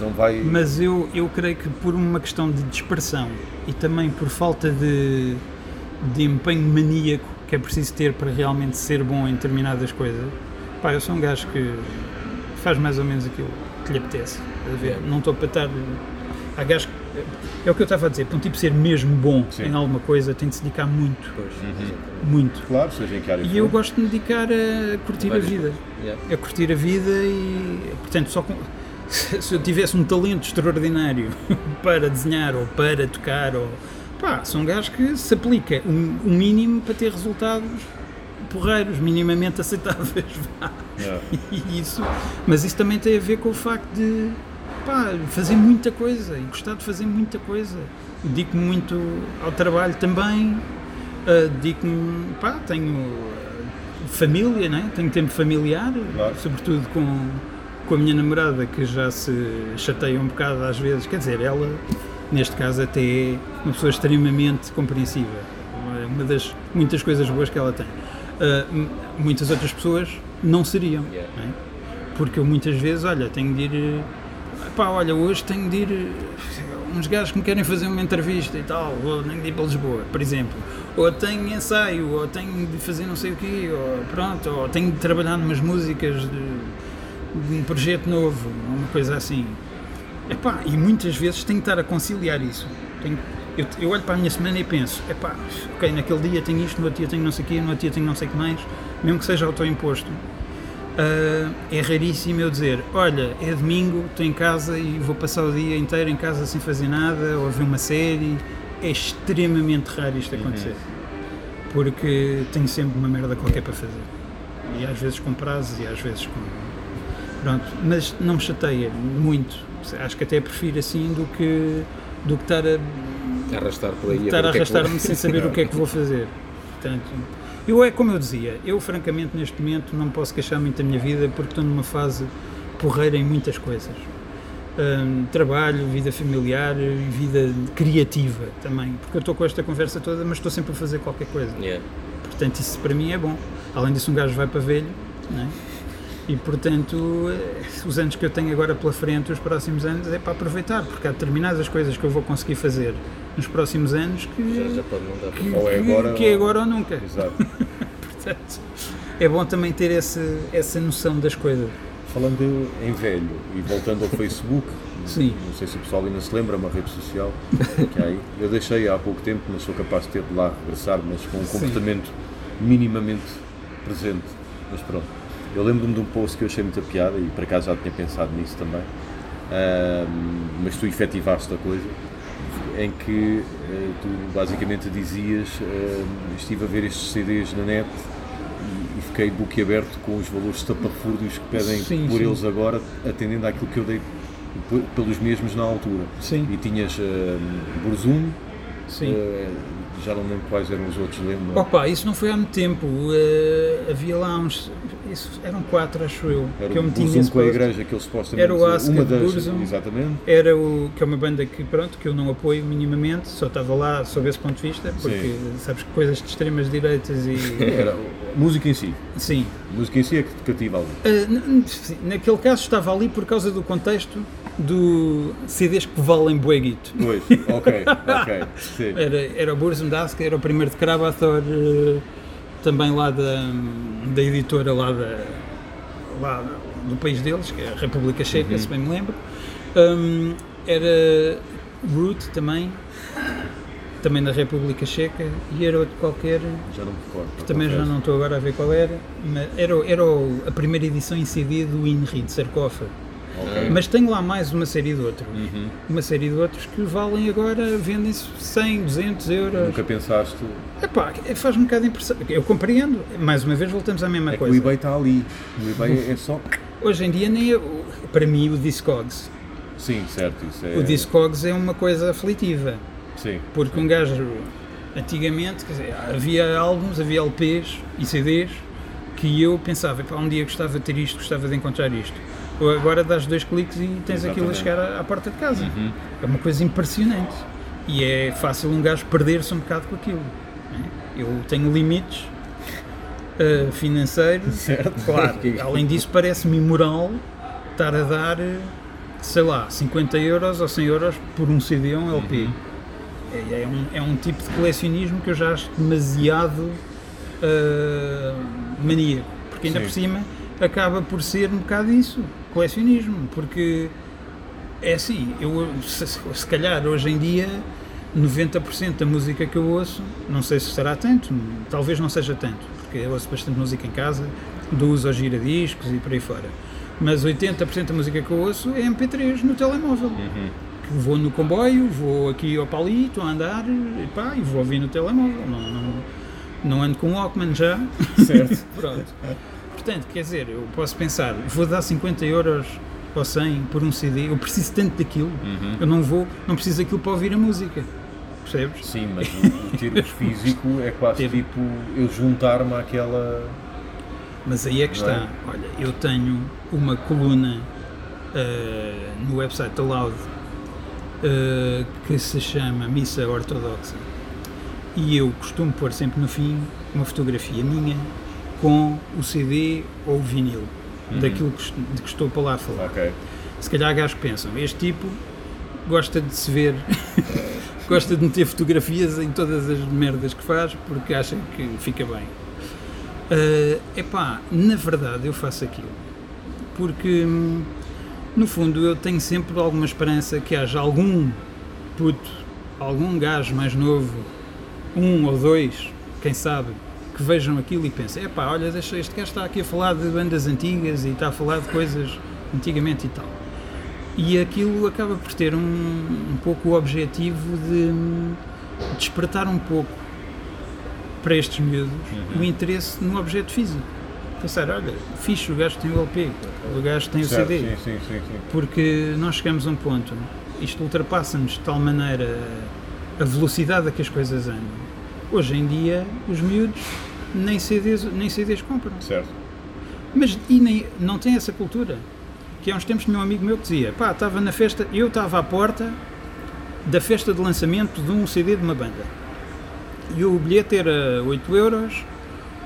não vai. Mas eu, eu creio que por uma questão de dispersão e também por falta de, de empenho maníaco que é preciso ter para realmente ser bom em determinadas coisas, pá, eu sou um gajo que faz mais ou menos aquilo que lhe apetece. a ver? Não estou para estar. Há gajos que- É o que eu estava a dizer, para um tipo ser mesmo bom Sim. em alguma coisa tem de se dedicar muito, Pois, muito. Claro, seja em que área E for. eu gosto de me dedicar a curtir a Várias vida. Yeah. A curtir a vida e, portanto, só com, se eu tivesse um talento extraordinário para desenhar ou para tocar, ou, pá, sou um gajo que se aplica um, um mínimo para ter resultados porreiros, minimamente aceitáveis. Yeah. Isso, mas isso também tem a ver com o facto de pá, fazer muita coisa e gostar de fazer muita coisa. Dedico-me muito ao trabalho também, ah, dedico-me, pá, tenho ah, família, né? tenho tempo familiar, Claro. sobretudo com, com a minha namorada que já se chateia um bocado às vezes, quer dizer, ela neste caso até é uma pessoa extremamente compreensiva, uma- uma das muitas coisas boas que ela tem. M- muitas outras pessoas não seriam, Yeah. não é? porque eu muitas vezes, olha, tenho de ir, pá, olha, hoje tenho de ir, eh, uns gajos que me querem fazer uma entrevista e tal, ou tenho de ir para Lisboa, por exemplo, ou tenho ensaio, ou tenho de fazer não sei o quê, ou pronto, ou tenho de trabalhar numas músicas de, de um projeto novo, uma coisa assim. Epá, e muitas vezes tenho de estar a conciliar isso. Tenho- eu, eu olho para a minha semana e penso, epá, ok, naquele dia tenho isto, no outro dia tenho não sei o quê, no outro dia tenho não sei o que mais, mesmo que seja autoimposto. Ah, é raríssimo eu dizer, olha, é domingo, estou em casa e vou passar o dia inteiro em casa sem fazer nada, ou ver uma série. É extremamente raro isto acontecer. Porque tenho sempre uma merda qualquer para fazer. E às vezes com prazos e às vezes com. Pronto, mas não me chateia muito. Acho que até prefiro assim do que, do que estar a Arrastar por aí. estar ver a que é que arrastar-me sem saber o que é que vou fazer. Portanto, eu é como eu dizia, eu francamente neste momento não posso queixar muito da minha vida porque estou numa fase porreira em muitas coisas. Hum, trabalho, vida familiar e vida criativa também, porque eu estou com esta conversa toda, mas estou sempre a fazer qualquer coisa. Yeah. Portanto, isso para mim é bom. Além disso, um gajo vai para velho, não é? E portanto, eh, os anos que eu tenho agora pela frente, os próximos anos, é para aproveitar, porque há determinadas coisas que eu vou conseguir fazer nos próximos anos que, Já, já pode não dar para que, Ou é agora que é ou- agora ou nunca. Exato. Portanto, é bom também ter esse, essa noção das coisas. Falando em velho e voltando ao Facebook, Sim. não sei se o pessoal ainda se lembra, é uma rede social que aí. Eu deixei há pouco tempo, mas sou capaz de ter de lá regressar, mas com um Sim. comportamento minimamente presente. Mas pronto. Eu lembro-me de um post que eu achei muita piada e por acaso já tinha pensado nisso também. Ahm, mas tu efetivaste a coisa em que eh, tu basicamente dizias ahm, estive a ver estes CDs na net e, e fiquei boquiaberto com os valores estapafúrdios que pedem Sim, por sim. eles agora, atendendo àquilo que eu dei pelos mesmos na altura. Sim. E tinhas uh, Burzum. Eh, já não lembro quais eram os outros, lembro. Opa, isso não foi há muito tempo. havia lá uns. Isso, eram quatro, acho eu. Era que eu meti nesse com a igreja que ele supostamente. Era o Asker uma das, Burzum. Exatamente. Era o que é uma banda que pronto que eu não apoio minimamente, só estava lá sob esse ponto de vista, porque Sim. sabes que coisas de extremas direitas e Era música em si. sim. Música em si é que te cativa ali. Sim, naquele caso estava ali por causa do contexto do CDs que valem bueguito. Pois, ok, ok. Sim. Era, era o Burzum Dask, era o primeiro de Kravathor, eh, também lá da, da editora lá, da, lá do país deles, que é a República Checa, Uhum. se bem me lembro. Hum, era Root também, também da República Checa, e era outro qualquer, Já não me recordo. também já não estou agora a ver qual era, mas era, era a primeira edição em CD do Inri, de Sarcófago. Ok. Mas tenho lá mais uma série de outros. Uhum. Uma série de outros que valem agora, vendem-se 100, 200 euros. Nunca pensaste. Epá, faz um bocado de impressão. Eu compreendo, mais uma vez voltamos à mesma É coisa. o eBay está ali. O eBay é só. Hoje em dia, nem eu- para mim, o Discogs. Sim, certo. Isso é. O Discogs é uma coisa aflitiva, Sim. porque um gajo, antigamente, quer dizer, havia álbuns, havia LPs e CDs que eu pensava, pá, um dia gostava de ter isto, gostava de encontrar isto. Ou agora dás dois cliques e tens aquilo a chegar à, à porta de casa. Uhum. É uma coisa impressionante. E é fácil um gajo perder-se um bocado com aquilo. né? Eu tenho limites eh, financeiros. Certo. Claro, além disso, parece-me imoral estar a dar, eh, sei lá, 50 euros ou 100 euros por um CD ou um LP. Uhum. É, é um, é um tipo de colecionismo que eu já acho demasiado eh, maníaco. Porque ainda Sim. por cima acaba por ser um bocado isso, colecionismo. Porque é assim, eu se, se calhar hoje em dia 90% da música que eu ouço, não sei se será tanto, talvez não seja tanto, porque eu ouço bastante música em casa, do uso aos giradiscos e por aí fora. Mas 80% da música que eu ouço é MP3 no telemóvel. Que vou no comboio, vou aqui ao palito a andar e pá, e vou ouvir no telemóvel. Não, não, não ando com Walkman já. Certo. Pronto. Portanto, quer dizer, eu posso pensar, vou dar 50 euros ou 100 por um CD, eu preciso tanto daquilo, Uhum. eu não vou, não preciso daquilo para ouvir a música. Percebes? Sim, mas o, o termo físico é quase Ter- tipo eu juntar-me àquela. Mas aí é que Não é? está. Olha, eu tenho uma coluna eh, no website da Loud eh, que se chama Missa Ortodoxa e eu costumo pôr sempre no fim uma fotografia minha com o CD ou o vinil daquilo que, de que estou para lá a falar. Ok. Se calhar gajos pensam, este tipo gosta de se ver, gosta de meter fotografias em todas as merdas que faz porque acha que fica bem. É epá, na verdade eu faço aquilo porque hum, no fundo eu tenho sempre alguma esperança que haja algum puto, algum gajo mais novo, um ou dois, quem sabe, que vejam aquilo e pensem, epá, olha, deixa, este gajo está aqui a falar de bandas antigas e está a falar de coisas antigamente e tal. E aquilo acaba por ter um, um pouco o objetivo de hum, despertar um pouco para estes miúdos o interesse no objeto físico. Pensar, olha, fixe, o gajo tem o LP, o gajo tem o Certo, CD. Sim, sim, sim. Porque nós chegamos a um ponto, isto ultrapassa-nos de tal maneira a velocidade a que as coisas andam. Hoje em dia, os miúdos nem CDs, nem CDs compram. Certo. Mas e nem, não tem essa cultura. Que há uns tempos tinha um amigo meu que dizia, pá, estava na festa, eu estava à porta da festa de lançamento de um CD de uma banda. E o bilhete era 8 euros,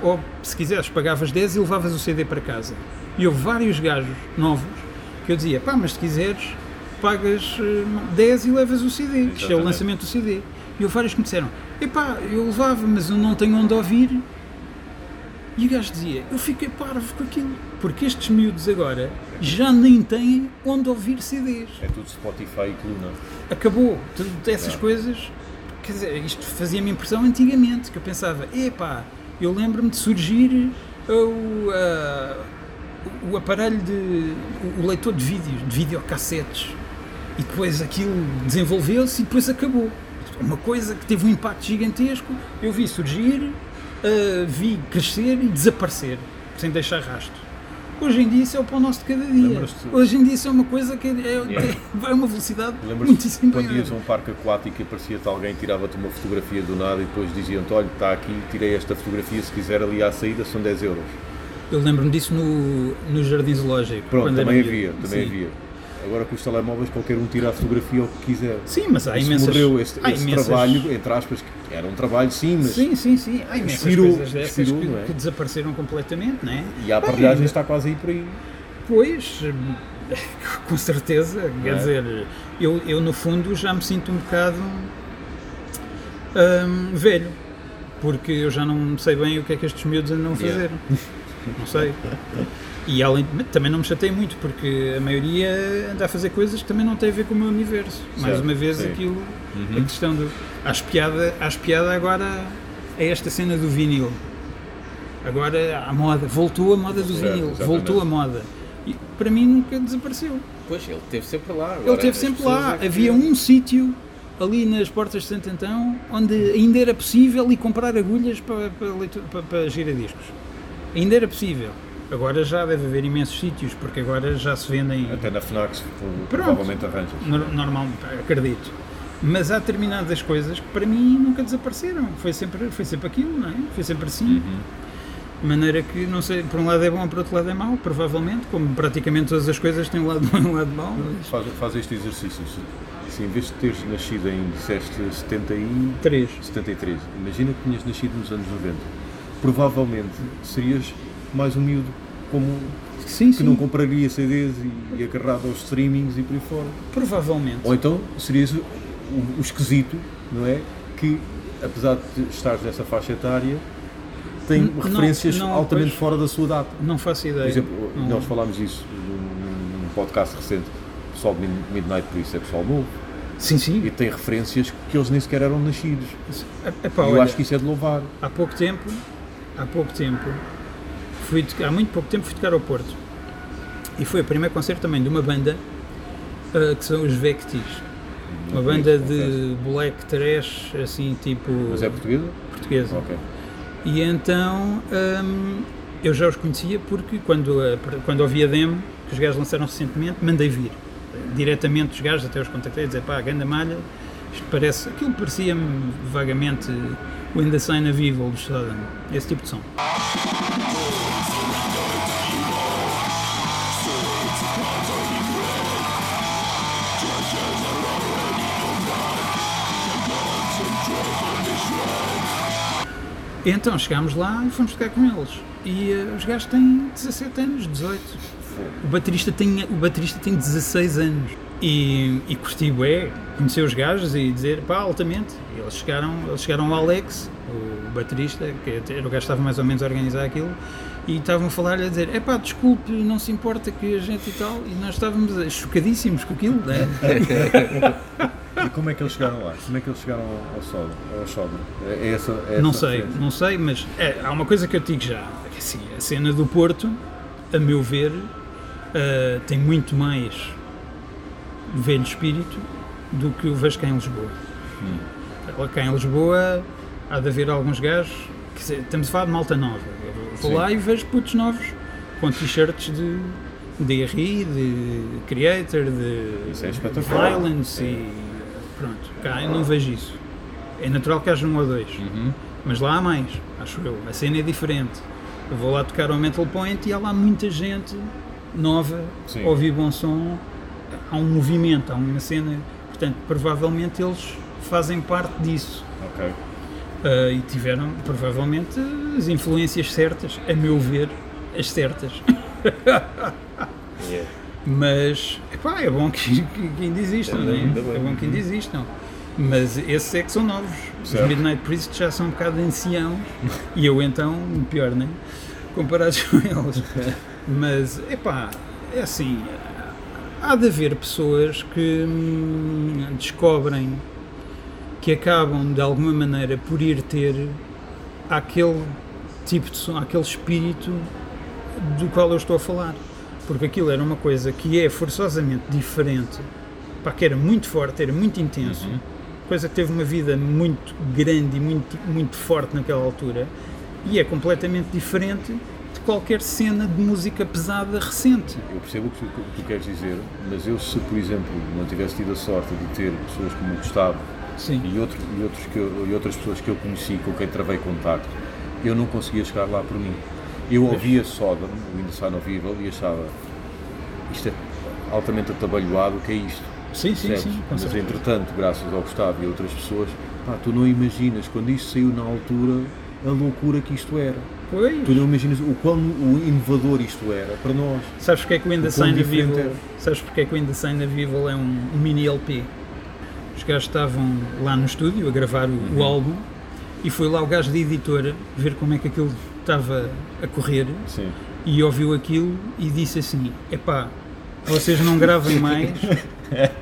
ou se quiseres pagavas 10 e levavas o CD para casa. E houve vários gajos novos que eu dizia, pá, mas se quiseres pagas eh, 10 e levas o CD, isto é o Exatamente. lançamento do CD. E houve vários que me disseram, epá, eu levava, mas eu não tenho onde ouvir, e o gajo dizia, eu fiquei parvo com aquilo, porque estes miúdos agora já nem têm onde ouvir CDs. É tudo Spotify e coluna. Acabou, tudo essas coisas, quer dizer, isto fazia-me impressão antigamente, que eu pensava, epá, eu lembro-me de surgir o, ah, o aparelho de, o leitor de vídeos, de videocassetes, e depois aquilo desenvolveu-se e depois acabou. Uma coisa que teve um impacto gigantesco, eu vi surgir, ah, vi crescer e desaparecer, sem deixar rastro. Hoje em dia isso é o pão nosso de cada dia. Hoje em dia isso é uma coisa que é, é- vai a uma velocidade muitíssimo quando ias a um parque aquático e aparecia-te alguém, tirava-te uma fotografia do nada e depois diziam-te: Olha, está aqui, tirei esta fotografia, se quiser ali à saída são 10 euros. Eu lembro-me disso no, no Jardim Zoológico. Pronto, também havia, também Sim. havia. Agora com os telemóveis qualquer um tira a fotografia ao que quiser. Sim, mas há imensas... morreu, esse, há esse imensas- trabalho, entre aspas, que era um trabalho sim, mas Sim, sim, sim. Há imensas Expirou, coisas dessas expirou, que, não é? que desapareceram completamente, não é? e a aparelhagem está quase aí por aí. Pois, com certeza. Quer é? dizer, eu, eu no fundo já me sinto um bocado hum, velho, porque eu já não sei bem o que é que estes miúdos andam a Yeah. fazer. Não sei. E também não me chatei muito, porque a maioria anda a fazer coisas que também não têm a ver com o meu universo. Mais Certo, uma vez sim. Uhum. aquilo, a questão do. Acho piada, acho piada agora é esta cena do vinil. Agora a moda, voltou a moda do Certo, vinil, exatamente. voltou a moda. E para mim nunca desapareceu. Pois, ele esteve sempre lá. Ele agora esteve as sempre lá. é Havia um sítio ali nas portas de Santo Antão onde ainda era possível ir comprar agulhas para, para, para, para giradiscos. Ainda era possível. Agora já deve haver imensos sítios, porque agora já se vendem. Até na FNAC Pronto. provavelmente arranjas. Nor- Normal, acredito. Mas há determinadas coisas que para mim nunca desapareceram. Foi sempre, foi sempre aquilo, não é? Foi sempre assim. De maneira que, não sei, por um lado é bom, por outro lado é mau, provavelmente, como praticamente todas as coisas têm um lado bom e um lado mau. mas- Faz, faz este exercício. Se, se em vez de teres nascido em, disseste, 70 e... Três. 73, imagina que tinhas nascido nos anos 90. Provavelmente serias mais um miúdo como Sim, que sim. não compraria CDs e, e agarrado aos streamings e por aí fora. Provavelmente. Ou então serias o, o esquisito, não é? Que apesar de estares nessa faixa etária, tem não, referências não, altamente pois. fora da sua data. Não faço ideia. Por exemplo, Não- nós falámos disso num, num podcast recente. O pessoal de Mid- Midnight por isso é pessoal novo Sim, sim. e tem referências que eles nem sequer eram nascidos. Epá, e eu olha, acho que isso é de louvar. há pouco tempo, há pouco tempo, fui há muito pouco tempo fui tocar ao Porto. E foi o primeiro concerto também de uma banda ah, que são os Vectis. Uma banda de black trash, assim, tipo Mas é portuguesa? portuguesa. Ok. E então hum, eu já os conhecia porque quando, a- quando ouvi a demo, que os gajos lançaram recentemente, mandei vir. Diretamente os gajos, até os contactei, dizer pá, ganda malha, isto parece. Aquilo parecia-me vagamente o In the Sign of Evil dos Sodom, esse tipo de som. Então chegámos lá e fomos tocar com eles. E eh, os gajos têm 17 anos, 18. O baterista tem, o baterista tem 16 anos. E, e curti bué, conhecer os gajos e dizer pá, altamente. E eles chegaram, eles chegaram ao Alex, o baterista, que era o gajo estava mais ou menos a organizar aquilo, e estavam a falar-lhe a dizer, é pá, desculpe, não se importa que a gente e tal, e nós estávamos chocadíssimos com aquilo, né? E como é que eles chegaram lá? Como é que eles chegaram ao, ao Soda? Ao Soda? É, é essa, é Não essa sei, referência? não sei, mas é, há uma coisa que eu digo já. é Assim, a cena do Porto, a meu ver, ah, tem muito mais velho espírito do que o vejo cá em Lisboa. Lá Cá em Lisboa há de haver alguns gajos que se- estamos a falar de malta nova. Eu vou Sim. lá e vejo putos novos com t-shirts de DRI, de Creator, de é. Violence e pronto. Cá eu não vejo isso. É natural que haja um ou dois. Uhum. Mas lá há mais, acho eu. A cena é diferente. Eu vou lá tocar ao Metal Point e há lá muita gente nova, Sim. ouvir bom som. Há um movimento, há uma cena. Portanto, provavelmente eles fazem parte disso. Ok. Ah, e tiveram, provavelmente, as influências certas, a meu ver, as certas. Yeah. Mas, epá, é bom que, que, ainda existam, é? Bem. É bom que ainda existam. Mas esses é que são novos. Certo. Os Midnight Priest já são um bocado anciãos. e eu então, pior, né? Comparados com eles. Mas, epá, é assim. Há de haver pessoas que hum, descobrem que acabam de alguma maneira por ir ter aquele tipo de som, aquele espírito do qual eu estou a falar. Porque aquilo era uma coisa que é forçosamente diferente, pá, que era muito forte, era muito intenso, coisa que teve uma vida muito grande e muito, muito forte naquela altura, e é completamente diferente de qualquer cena de música pesada recente. Eu percebo o que tu, o que tu queres dizer, mas eu se, por exemplo, não tivesse tido a sorte de ter pessoas como o Gustavo Sim. e, outro, e, outros que eu- e outras pessoas que eu conheci, com quem travei contacto, eu não conseguia chegar lá por mim. Eu ouvia Sodom, o Inside of Evil, e achava isto é altamente atabalhoado, o que é isto? Sim, sim, sim, Mas certeza. entretanto, graças ao Gustavo e outras pessoas, pá, tu não imaginas, quando isto saiu na altura, a loucura que isto era. Pois. Tu não imaginas o quão o inovador isto era para nós. Sabes porque é que o In The Sign of diferente Evil, era. sabes porque é que o In The Sign of Evil é um, um mini LP? Os gajos estavam lá no estúdio a gravar o, Uhum. o álbum e foi lá o gajo da editora ver como é que aquilo estava a correr Sim. e ouviu aquilo e disse assim: epá, vocês não gravem mais,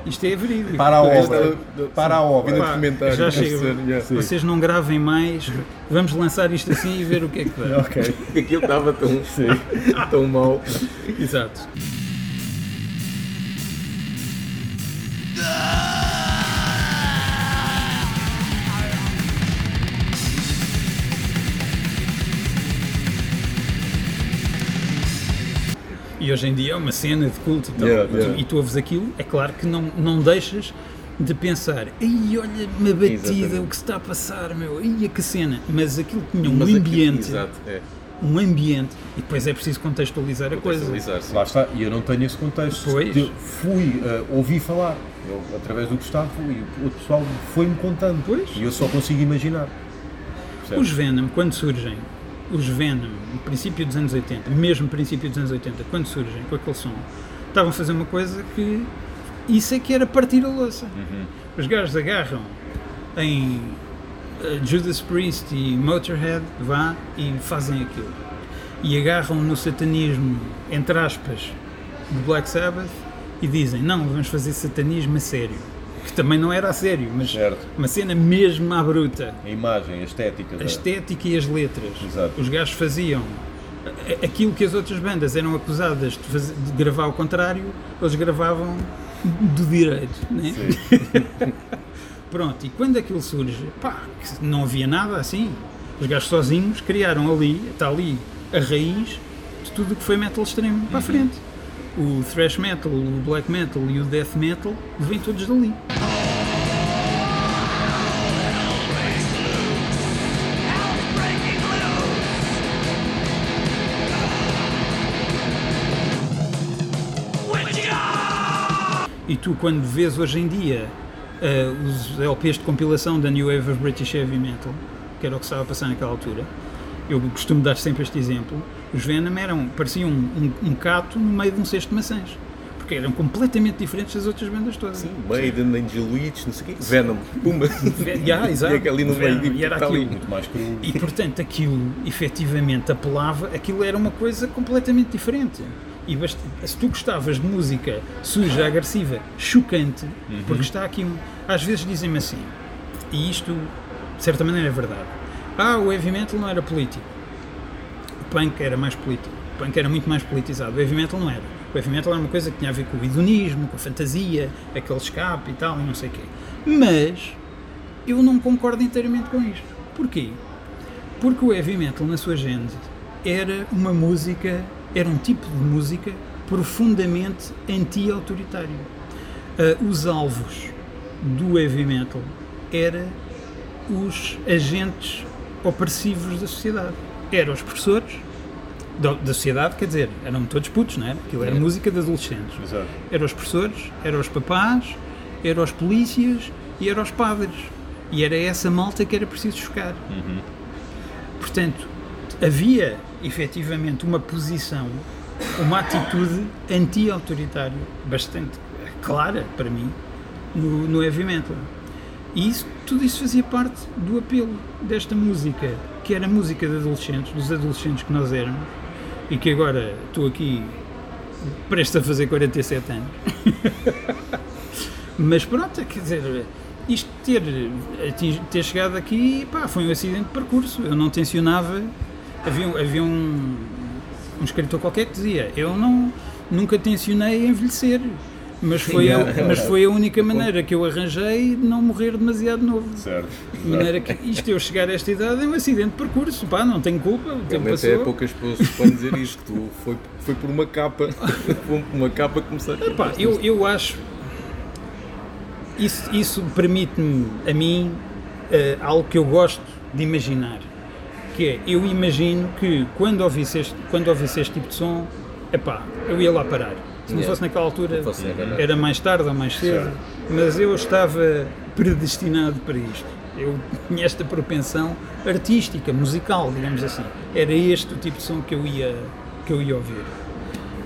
isto é verídico. Para a obra. Para a obra. Pá, comentário. já chega. ser, yeah. Vocês não gravem mais, vamos lançar isto assim e ver o que é que dá. Ok. Aquilo estava tão, tão mal. Exato. E hoje em dia é uma cena de culto e tal. Yeah, yeah. E tu ouves aquilo, é claro que não, não deixas de pensar, ei, olha uma batida, Exatamente. o que se está a passar, meu, ia que cena. Mas aquilo tinha um Mas aquilo- ambiente, Exato, é. um ambiente, e depois é preciso contextualizar a coisa. Contextualizar, sim. Lá está, e eu não tenho esse contexto. Pois. Eu fui, eh, ouvi falar, eu, através do Gustavo, e o pessoal foi-me contando. Pois. E eu só consigo imaginar. Os Venom, quando surgem, os Venom, no princípio dos anos 80, mesmo princípio dos anos 80, quando surgem com aquele som, estavam a fazer uma coisa que. Isso é que era partir a louça. Os gajos agarram em eh, Judas Priest e Motorhead, vá, e fazem aquilo. E agarram no satanismo, entre aspas, do Black Sabbath e dizem: não, vamos fazer satanismo a sério. Que também não era a sério, mas Certo. uma cena mesmo à bruta A imagem, a estética. a estética e as letras. Exato. Os gajos faziam aquilo que as outras bandas eram acusadas de, fazer- de gravar ao contrário, eles gravavam do direito, né? Pronto, e quando aquilo surge, pá, não havia nada assim. Os gajos sozinhos criaram ali, está ali a raiz de tudo o que foi metal extremo para a frente. O thrash metal, o black metal e o death metal vêm todos dali. E tu, quando vês hoje em dia eh, os LPs de compilação da New Wave of British Heavy Metal, que era o que estava a passar naquela altura, eu costumo dar sempre este exemplo, os Venom eram, pareciam um, um, um cato no meio de um cesto de maçãs. Porque eram completamente diferentes das outras bandas todas. Maiden, Angel Witch, não sei o quê. Venom. Pumba. Yeah, exato. E aquele no meio, tipo, e era ali. aquilo. Muito mais cru. E portanto aquilo efetivamente apelava, aquilo era uma coisa completamente diferente. E basta- se tu gostavas de música suja, agressiva, chocante, porque está aqui um. Às vezes dizem-me assim, e isto de certa maneira é verdade. Ah, o heavy metal não era político. Punk era mais político. O punk era muito mais politizado. O heavy metal não era. O heavy metal era uma coisa que tinha a ver com o hedonismo, com a fantasia, aquele escape e tal, e não sei o quê. Mas eu não concordo inteiramente com isto. Porquê? Porque o heavy metal, na sua gênese, era uma música, era um tipo de música profundamente anti-autoritário. Ah, os alvos do heavy metal eram os agentes opressivos da sociedade. Eram os professores da, da sociedade, quer dizer, eram todos putos, não é? Aquilo era música de adolescentes. Exato. Eram os professores, eram os papás, eram os polícias e eram os padres. E era essa malta que era preciso chocar. Portanto, havia efetivamente uma posição, uma atitude anti-autoritária bastante clara para mim no, no heavy metal. E isso, tudo isso fazia parte do apelo desta música, que era música de adolescentes, dos adolescentes que nós éramos, e que agora estou aqui prestes a fazer 47 anos. Mas pronto, quer dizer, isto ter, ter chegado aqui, pá, foi um acidente de percurso. Eu não tencionava. Havia, havia um, um escritor qualquer que dizia: Eu não, nunca tencionei envelhecer. Mas foi, a, mas foi a única maneira que eu arranjei de não morrer demasiado novo. Certo. De maneira que isto eu chegar a esta idade é um acidente de percurso, pá, não tenho culpa, o tempo é passou. poucas pessoas podem dizer isto. Tu foi, foi por uma capa. Por uma capa que começaste. Epá, eu, eu acho. Isso, isso permite-me, a mim, eh, algo que eu gosto de imaginar. Que é, eu imagino que quando ouvisse este, quando ouvisse este tipo de som, epá, eu ia lá parar. Se não Yeah. fosse naquela altura, fosse, era mais tarde ou mais cedo, mas eu estava predestinado para isto. Eu tinha esta propensão artística, musical, digamos assim. Era este o tipo de som que eu ia, que eu ia ouvir.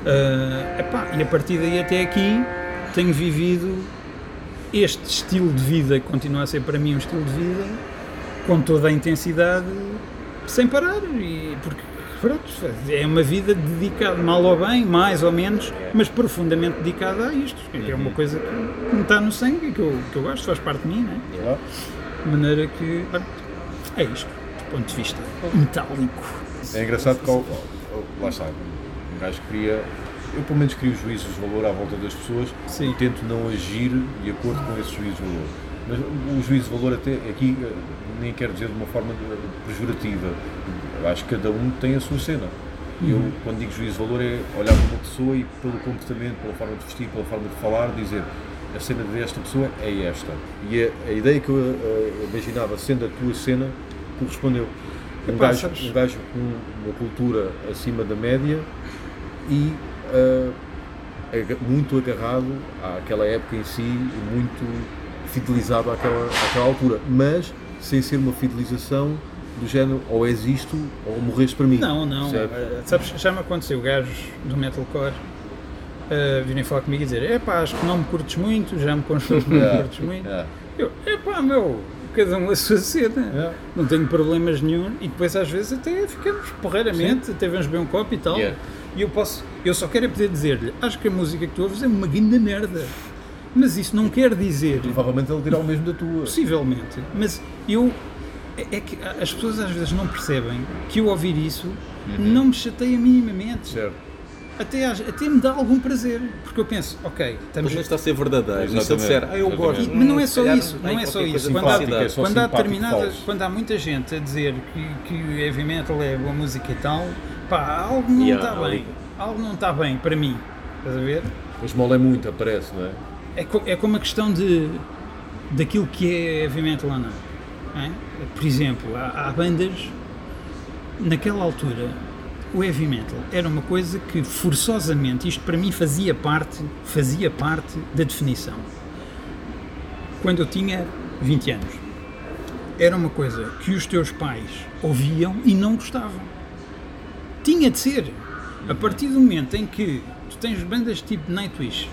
Ah, epá, e a partir daí até aqui tenho vivido este estilo de vida que continua a ser para mim um estilo de vida com toda a intensidade sem parar e porque pronto, é uma vida dedicada mal ou bem, mais ou menos mas profundamente dedicada a isto que é uma coisa que me está no sangue que eu, que eu gosto, faz parte de mim não é? De maneira que pronto, é isto, do ponto de vista metálico É engraçado que, ao- lá está, um gajo cria, eu pelo menos crio juízos de valor à volta das pessoas Sim. e tento não agir de acordo com esses juízos de valor. Mas o juízo de valor até aqui eh, nem quero dizer de uma forma de- pejorativa. Eu acho que cada um tem a sua cena. E Eu, quando digo juízo de valor, é olhar para uma pessoa e pelo comportamento, pela forma de vestir, pela forma de falar, dizer a cena desta pessoa é esta. E a, a ideia que eu eh, imaginava sendo a tua cena correspondeu. Um Epá, gajo, um gajo com uma cultura acima da média e aga- muito agarrado àquela época em si e muito fidelizado àquela, àquela altura, mas sem ser uma fidelização do género ou és isto ou morreste para mim. Não, não. Eh, sabes, já me aconteceu gajos do metalcore uh, virem falar comigo e dizer: Epá, acho que não me curtes muito, já me constou que não me Yeah, curtes muito. yeah. Eu, epá, meu, cada um a sua cena. Yeah. Não tenho problemas nenhum e depois às vezes até ficamos porreiramente, até vamos beber um copo e tal. Yeah. E eu posso, eu só quero é poder dizer-lhe: Acho que a música que tu ouves é uma guinda merda. Mas isso não quer dizer Provavelmente ele dirá o mesmo da tua. Possivelmente, mas eu. É é que as pessoas às vezes não percebem que eu ouvir isso não me chateia minimamente. Certo. Até, até me dá algum prazer. Porque eu penso, ok, estamos. menos está a ser verdadeiro. E se eu disser, ah, eu gosto. Exatamente. Mas não é só isso, não é só isso. Quando há, é só quando, há quando há muita gente a dizer que, que o heavy metal é boa música e tal, pá, algo não Yeah, está bem. Algo não está bem para mim. Estás a ver? Mas mole é muito, aparece, não é? É, co- é como a questão de daquilo que é heavy metal ou não. É? Por exemplo, há, há bandas naquela altura o heavy metal era uma coisa que forçosamente isto para mim fazia parte fazia parte da definição. Quando eu tinha 20 anos era uma coisa que os teus pais ouviam e não gostavam. Tinha de ser. A partir do momento em que tu tens bandas tipo Nightwish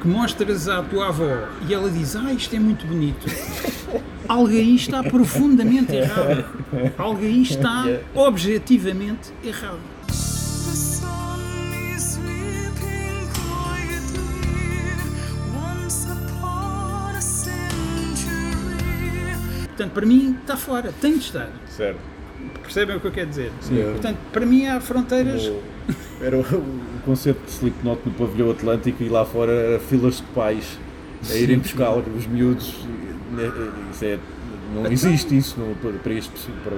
que mostras à tua avó e ela diz: Ah, isto é muito bonito. Algo aí está profundamente errado. Algo aí está objetivamente errado. Portanto, para mim está fora, tem de estar. Certo. Percebem o que eu quero dizer? Sim. Portanto, para mim há fronteiras. O- Era o, o concerto de Slipknot no pavilhão Atlântico e lá fora filas de pais a irem buscar os miúdos. Né, Isso é, não existe isso não, para, este pessoal- para,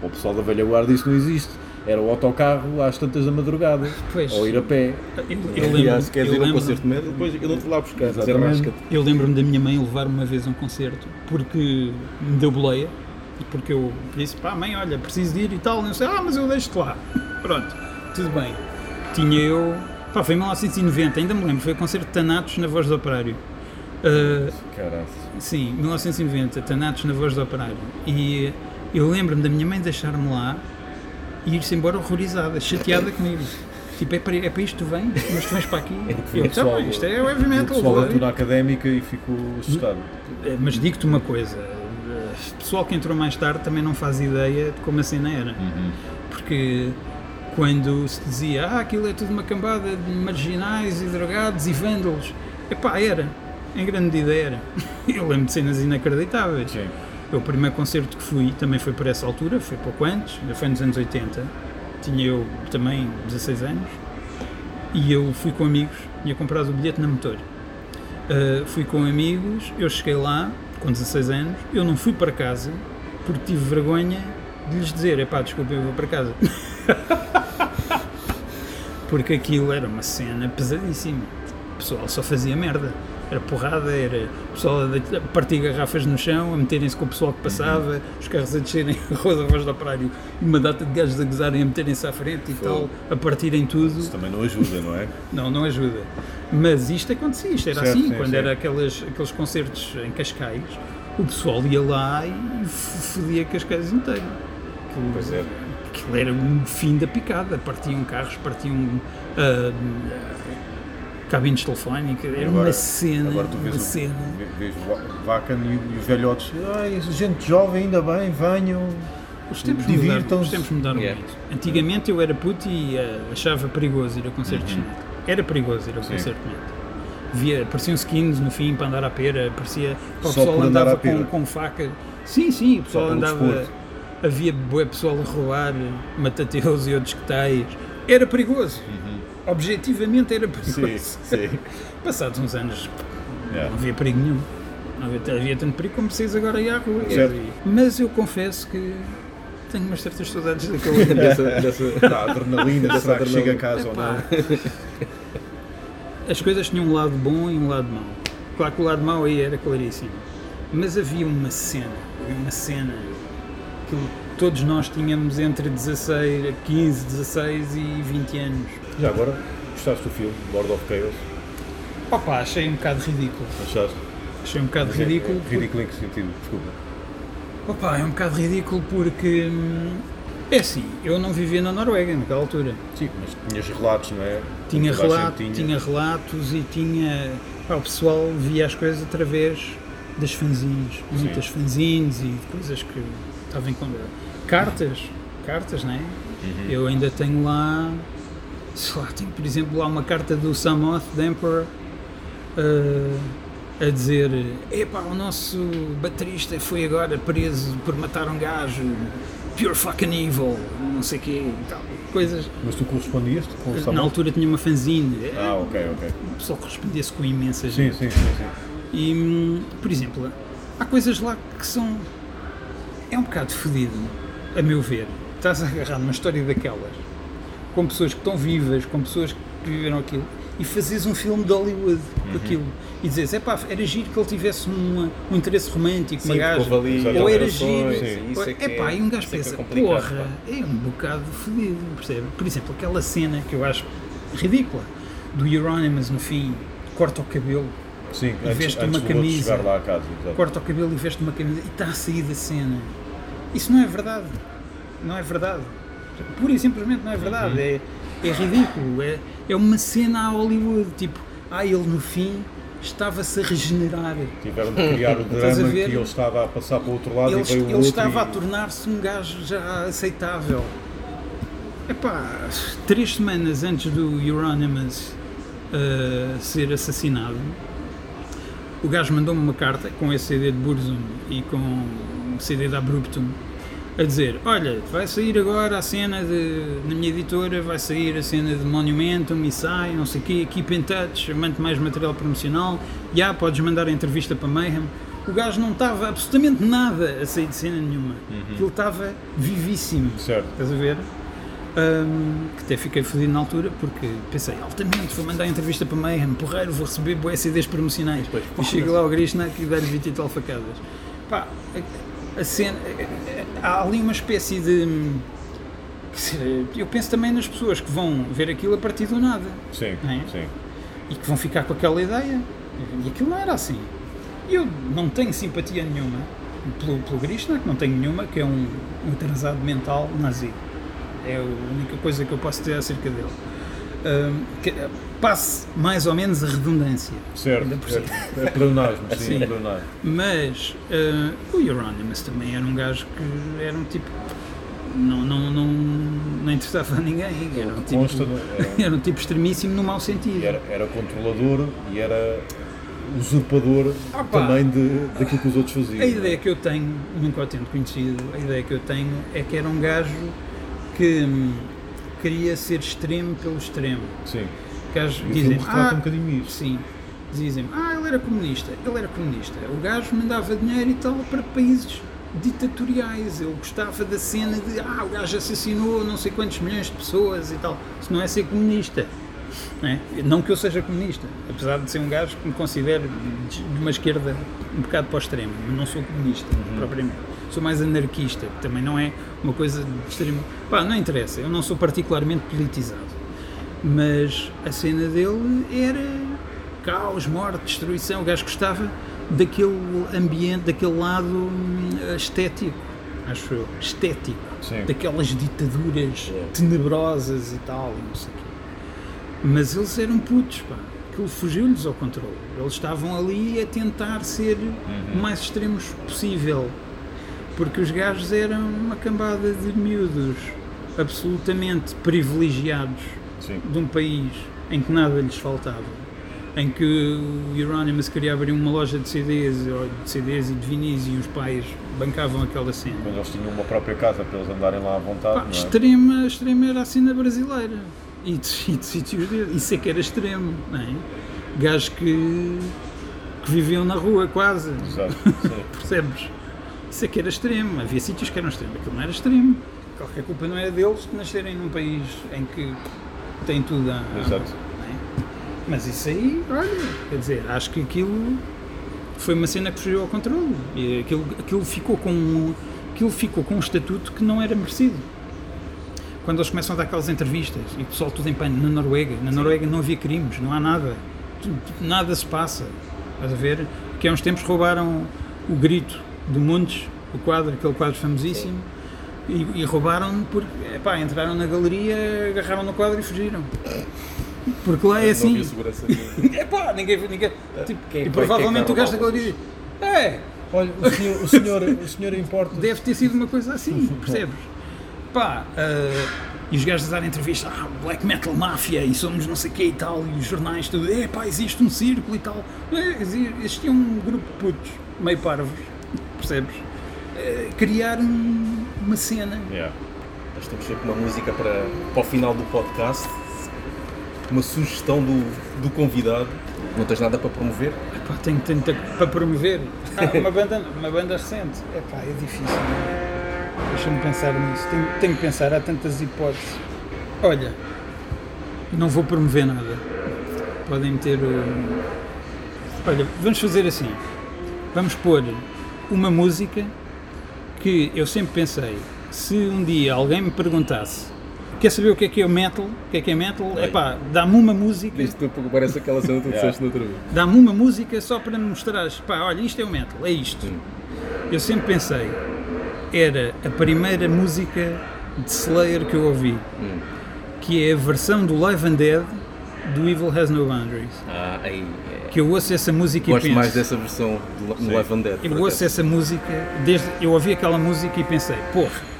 para o pessoal da velha guarda isso não existe. Era o autocarro às tantas da madrugada. Pois. Ou ir a pé. Eu, eu Aliás, lembro, queres eu ir a um lembro- concerto metal, depois eu não-te lá buscar. Exatamente. Eu lembro-me da minha mãe levar uma vez a um concerto porque me deu boleia. Porque eu disse, pá, mãe, olha, preciso de ir e tal. Não sei, ah, mas eu deixo-te lá. Pronto, tudo bem. Tinha eu. Pá, foi em 1990, ainda me lembro, foi o concerto de Tanatos na Voz do Operário. Ah, Caralho. Sim, 1990, Tanatos na Voz do Operário. E eu lembro-me da minha mãe deixar-me lá e ir-se embora horrorizada, chateada comigo. Tipo, é para, é para isto que tu vens? Mas tu vens para aqui? Eu, tá bem, isto é o heavy metal. pessoal da turma académica e ficou assustado. Eh, Mas digo-te uma coisa, eh, o pessoal que entrou mais tarde também não faz ideia de como a cena era. Porque quando se dizia, ah, aquilo é tudo uma cambada de marginais e drogados e vândalos, epá, era. Em grande era. Eu lembro de cenas inacreditáveis. Sim. O primeiro concerto que fui também foi por essa altura, foi pouco antes, foi nos anos 80. Tinha eu também 16 anos e eu fui com amigos, tinha comprado o bilhete na motor. Uh, fui com amigos, eu cheguei lá com 16 anos, eu não fui para casa porque tive vergonha de lhes dizer, epá, desculpa, eu vou para casa. porque aquilo era uma cena pesadíssima. O pessoal só fazia merda. Era porrada, era o pessoal a partir garrafas no chão, a meterem-se com o pessoal que passava, os carros a descerem a rua da Voz do Operário e uma data de gajos a gozarem, a meterem-se à frente e tal, a partirem tudo. Isso também não ajuda, não é? Não, não ajuda. Mas isto acontecia, isto era Certo, assim, sim, quando sim. era aqueles, aqueles concertos em Cascais, o pessoal ia lá e fodia Cascais inteiro. Aquilo, Pois é. aquilo era um fim da picada, partiam carros, partiam ah, cabines telefónicas, era Agora- uma cena, Agora tu uma vês, o, cena. vê- vês o Vacan e, e os velhotes. Ai, gente jovem, ainda bem, venham. Os tempos mudaram, Divirtam-se. os tempos mudaram Yeah. muito. Antigamente eu era puto e ah, achava perigoso ir a concertos metal. Era perigoso ir a Uhum. Concerto de metal. Via, apareciam skins no fim para andar à pera, parecia o pessoal andava com, com faca. Sim, sim, o pessoal andava. desporto. Havia bué pessoal a roubar matateus e outros que tais. Era perigoso. Objetivamente era perigoso. Sim, sim. Passados uns anos Yeah. não havia perigo nenhum. Não havia, havia tanto perigo como vocês agora aí à rua. Certo. Mas eu confesso que tenho umas certas saudades daquele Dessa, dessa, Da adrenalina, será que chega a casa ou não? As coisas tinham um lado bom e um lado mau. Claro que o lado mau aí era claríssimo. Mas havia uma cena, havia uma cena que todos nós tínhamos entre 16, 15, 16 e 20 anos. Já agora, gostaste do filme, Lord of Chaos? Opa, achei um bocado ridículo. Achaste? Achei um bocado ridículo. É, ridículo em que sentido? Desculpa. Opa, é um bocado ridículo porque. hum, É assim, eu não vivia na Noruega naquela altura. Sim, mas tinhas relatos, não é? Tinha, relato, tinha. tinha relatos e tinha. pá, o pessoal via as coisas através das fanzines, muitas fanzines e coisas que estavam em conta. Cartas, cartas, não é? Uhum. Eu ainda tenho lá. Sei lá, tenho por exemplo lá uma carta do Samoth, the Emperor, eh, a dizer: Epá, o nosso baterista foi agora preso por matar um gajo, pure fucking evil, não sei o quê, e tal. Coisas. Mas tu correspondias com o Na Samuel? altura tinha uma fanzine, Ah, ok, ok. o pessoal correspondia-se com imensas. Sim, sim, sim. sim. E, por exemplo, há coisas lá que são. É um bocado fodido, a meu ver. Estás a agarrar numa história daquelas, com pessoas que estão vivas, com pessoas que viveram aquilo, e fazes um filme de Hollywood com aquilo. E dizes, é pá, era giro que ele tivesse uma- um interesse romântico, uma gaja. ali Ou era giro. é é- e um gajo é é pensa, complicado, porra, pá. é um bocado fodido, percebe? Por exemplo, aquela cena que eu acho ridícula, do Euronymous no fim, corta o cabelo, Sim, E veste antes uma camisa. casa. corta o cabelo e veste uma camisa e está a sair da cena. Isso não é verdade. Não é verdade. Pura e simplesmente não é verdade. É, é ridículo. É, é uma cena a Hollywood. Tipo, ah, ele no fim estava-se a regenerar. Tiveram de criar o a drama que ele estava a passar para o outro lado Ele, e veio ele outro estava a e... tornar-se um gajo já aceitável. Epá, três semanas antes do Euronymous uh, ser assassinado, o gajo mandou-me uma carta com esse CD de Burzum e com o CD da Abruptum a dizer, olha, vai sair agora a cena de, na minha editora, vai sair a cena de Monumentum e sai, não sei o quê, keep in touch, mande mais material promocional, já, podes mandar a entrevista para Mayhem. O gajo não estava absolutamente nada a sair de cena nenhuma. Ele estava vivíssimo. Certo. Estás a ver? Ahm, que até fiquei fodido na altura porque pensei, altamente, vou mandar a entrevista para Mayhem, porreiro, vou receber boas CDs promocionais. e chego lá ao Grishna e dá-lhe 20 e tal facadas. Pá, a, a cena. Há ali uma espécie de. Eu penso também nas pessoas que vão ver aquilo a partir do nada Sim, É? sim. e que vão ficar com aquela ideia. E aquilo não era assim. Eu não tenho simpatia nenhuma pelo, pelo Krishna, que não tenho nenhuma, que é um, um atrasado mental nazi. É a única coisa que eu posso dizer acerca dele. Ahm, que, passe mais ou menos a redundância. Certo. É, é pleonasmo, sim, Sim. é pleonasmo. Mas ah, o Euronymous também era um gajo que era um tipo. Não, não, não, não interessava a ninguém. Era um tipo, Consta, não- era, era um tipo extremíssimo no mau sentido. era, era controlador e era usurpador Ah, pá. também de, daquilo que os outros faziam. A ideia que eu tenho, nunca o tendo conhecido, a ideia que eu tenho é que era um gajo que hum, queria ser extremo pelo extremo. Sim. Gajos E o dizem, ah, um bocadinho isso. sim, dizem, ah, ele era comunista. Ele era comunista. O gajo mandava dinheiro e tal para países ditatoriais. Ele gostava da cena de ah, o gajo assassinou não sei quantos milhões de pessoas e tal. Isso não é ser comunista. Não, é? Não que eu seja comunista, apesar de ser um gajo que me considero de uma esquerda um bocado para o extremo, mas não sou comunista, propriamente. Sou mais anarquista, que também não é uma coisa de extremo. Pá, não interessa, eu não sou particularmente politizado. Mas a cena dele era caos, morte, destruição. O gajo gostava daquele ambiente, daquele lado hum, estético, acho eu, estético, Sim. daquelas ditaduras tenebrosas e tal, não sei o quê. Mas eles eram putos, pá. Aquilo fugiu-lhes ao controle. Eles estavam ali a tentar ser o mais extremos possível. Porque os gajos eram uma cambada de miúdos absolutamente privilegiados Sim. de um país em que nada lhes faltava. Em que o Euronymous queria abrir uma loja de CDs, ou de CDs e de vinis, e os pais bancavam aquela cena. Quando eles tinham uma própria casa para eles andarem lá à vontade, Pá, é? extrema, extrema era a cena brasileira. E de, e de sítios deles. Isso é que era extremo, não é? Gajos que, que viviam na rua quase. Exato. Percebes? Isso é que era extremo. Havia sítios que eram extremos. Aquilo não era extremo. Qualquer culpa não era deles de nascerem num país em que tem tudo a. Exato. é? Mas isso aí, olha, quer dizer, acho que aquilo foi uma cena que fugiu ao controle. E aquilo, aquilo, ficou com, um- aquilo ficou com um estatuto que não era merecido. Quando eles começam a dar aquelas entrevistas e o pessoal tudo em pano na Noruega, na Noruega não havia crimes, não há nada, Tu- tu- nada se passa. Estás a ver? Que há uns tempos roubaram o grito do Montes, o quadro, aquele quadro famosíssimo, e, e roubaram porque epá, entraram na galeria, agarraram no quadro e fugiram. Porque lá é Não assim. havia segurança nenhuma. É pá, ninguém. ninguém tipo, é e que vai- provavelmente o é gajo da galeria. É, Olha, o senhor, o senhor, o senhor importa. deve ter sido uma coisa assim, percebes? Pá, ah, e os gajos a dar entrevista, ah, Black Metal Mafia, e somos não sei o quê e tal, e os jornais tudo, é pá, existe um círculo e tal. É, exi- existia um grupo de putos, meio parvos, percebes? Criar um- uma cena. Yeah. Nós temos sempre uma música para, para o final do podcast. Uma sugestão do, do convidado. Não tens nada para promover? Epá, tenho tanto para promover. Ah, uma banda, uma banda recente. Epá, é difícil. não? Deixa-me pensar nisso. Tenho, tenho que pensar, há tantas hipóteses. Olha, não vou promover nada. Podem meter o. Olha, vamos fazer assim. Vamos pôr uma música que eu sempre pensei, se um dia alguém me perguntasse quer saber o que é que é o metal? O que é que é metal? Epá, dá-me uma música Isto parece aquela cena que tu disseste no outro dia. dá-me uma música só para me mostrares, pá, olha, isto é o metal, é isto. Eu sempre pensei, era a primeira música de Slayer que eu ouvi, que é a versão do Live and Dead do Evil Has No Boundaries. Ah, aí. Que eu ouço essa música Gosto e penso, mais dessa versão do no Live and Dead. eu ouço acaso. essa música, desde, eu ouvi aquela música e pensei, porra,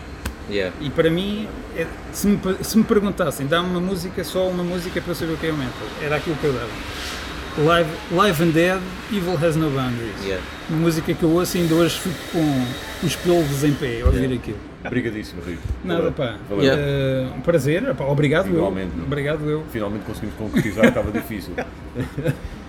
Yeah. e para mim, é- se, me, se me perguntassem, dá-me uma música, só uma música para saber o que é o metal, era aquilo que eu dava. Live, Live and Dead, Evil Has No Boundaries. Yeah. Uma música que eu ouço e ainda hoje fico com os pelos em pé a ouvir aquilo. Obrigadíssimo, Rico. Nada, pá. Valeu. Yeah. Eh, um prazer. Pá, obrigado Igualmente, eu. meu. Obrigado eu. Finalmente conseguimos concretizar, estava difícil.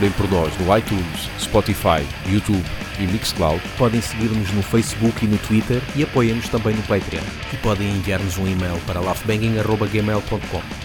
procurem por nós no iTunes, Spotify, YouTube e Mixcloud. Podem seguir-nos no Facebook e no Twitter e apoiem-nos também no Patreon. E podem enviar-nos um e-mail para laughbanging.gmail.com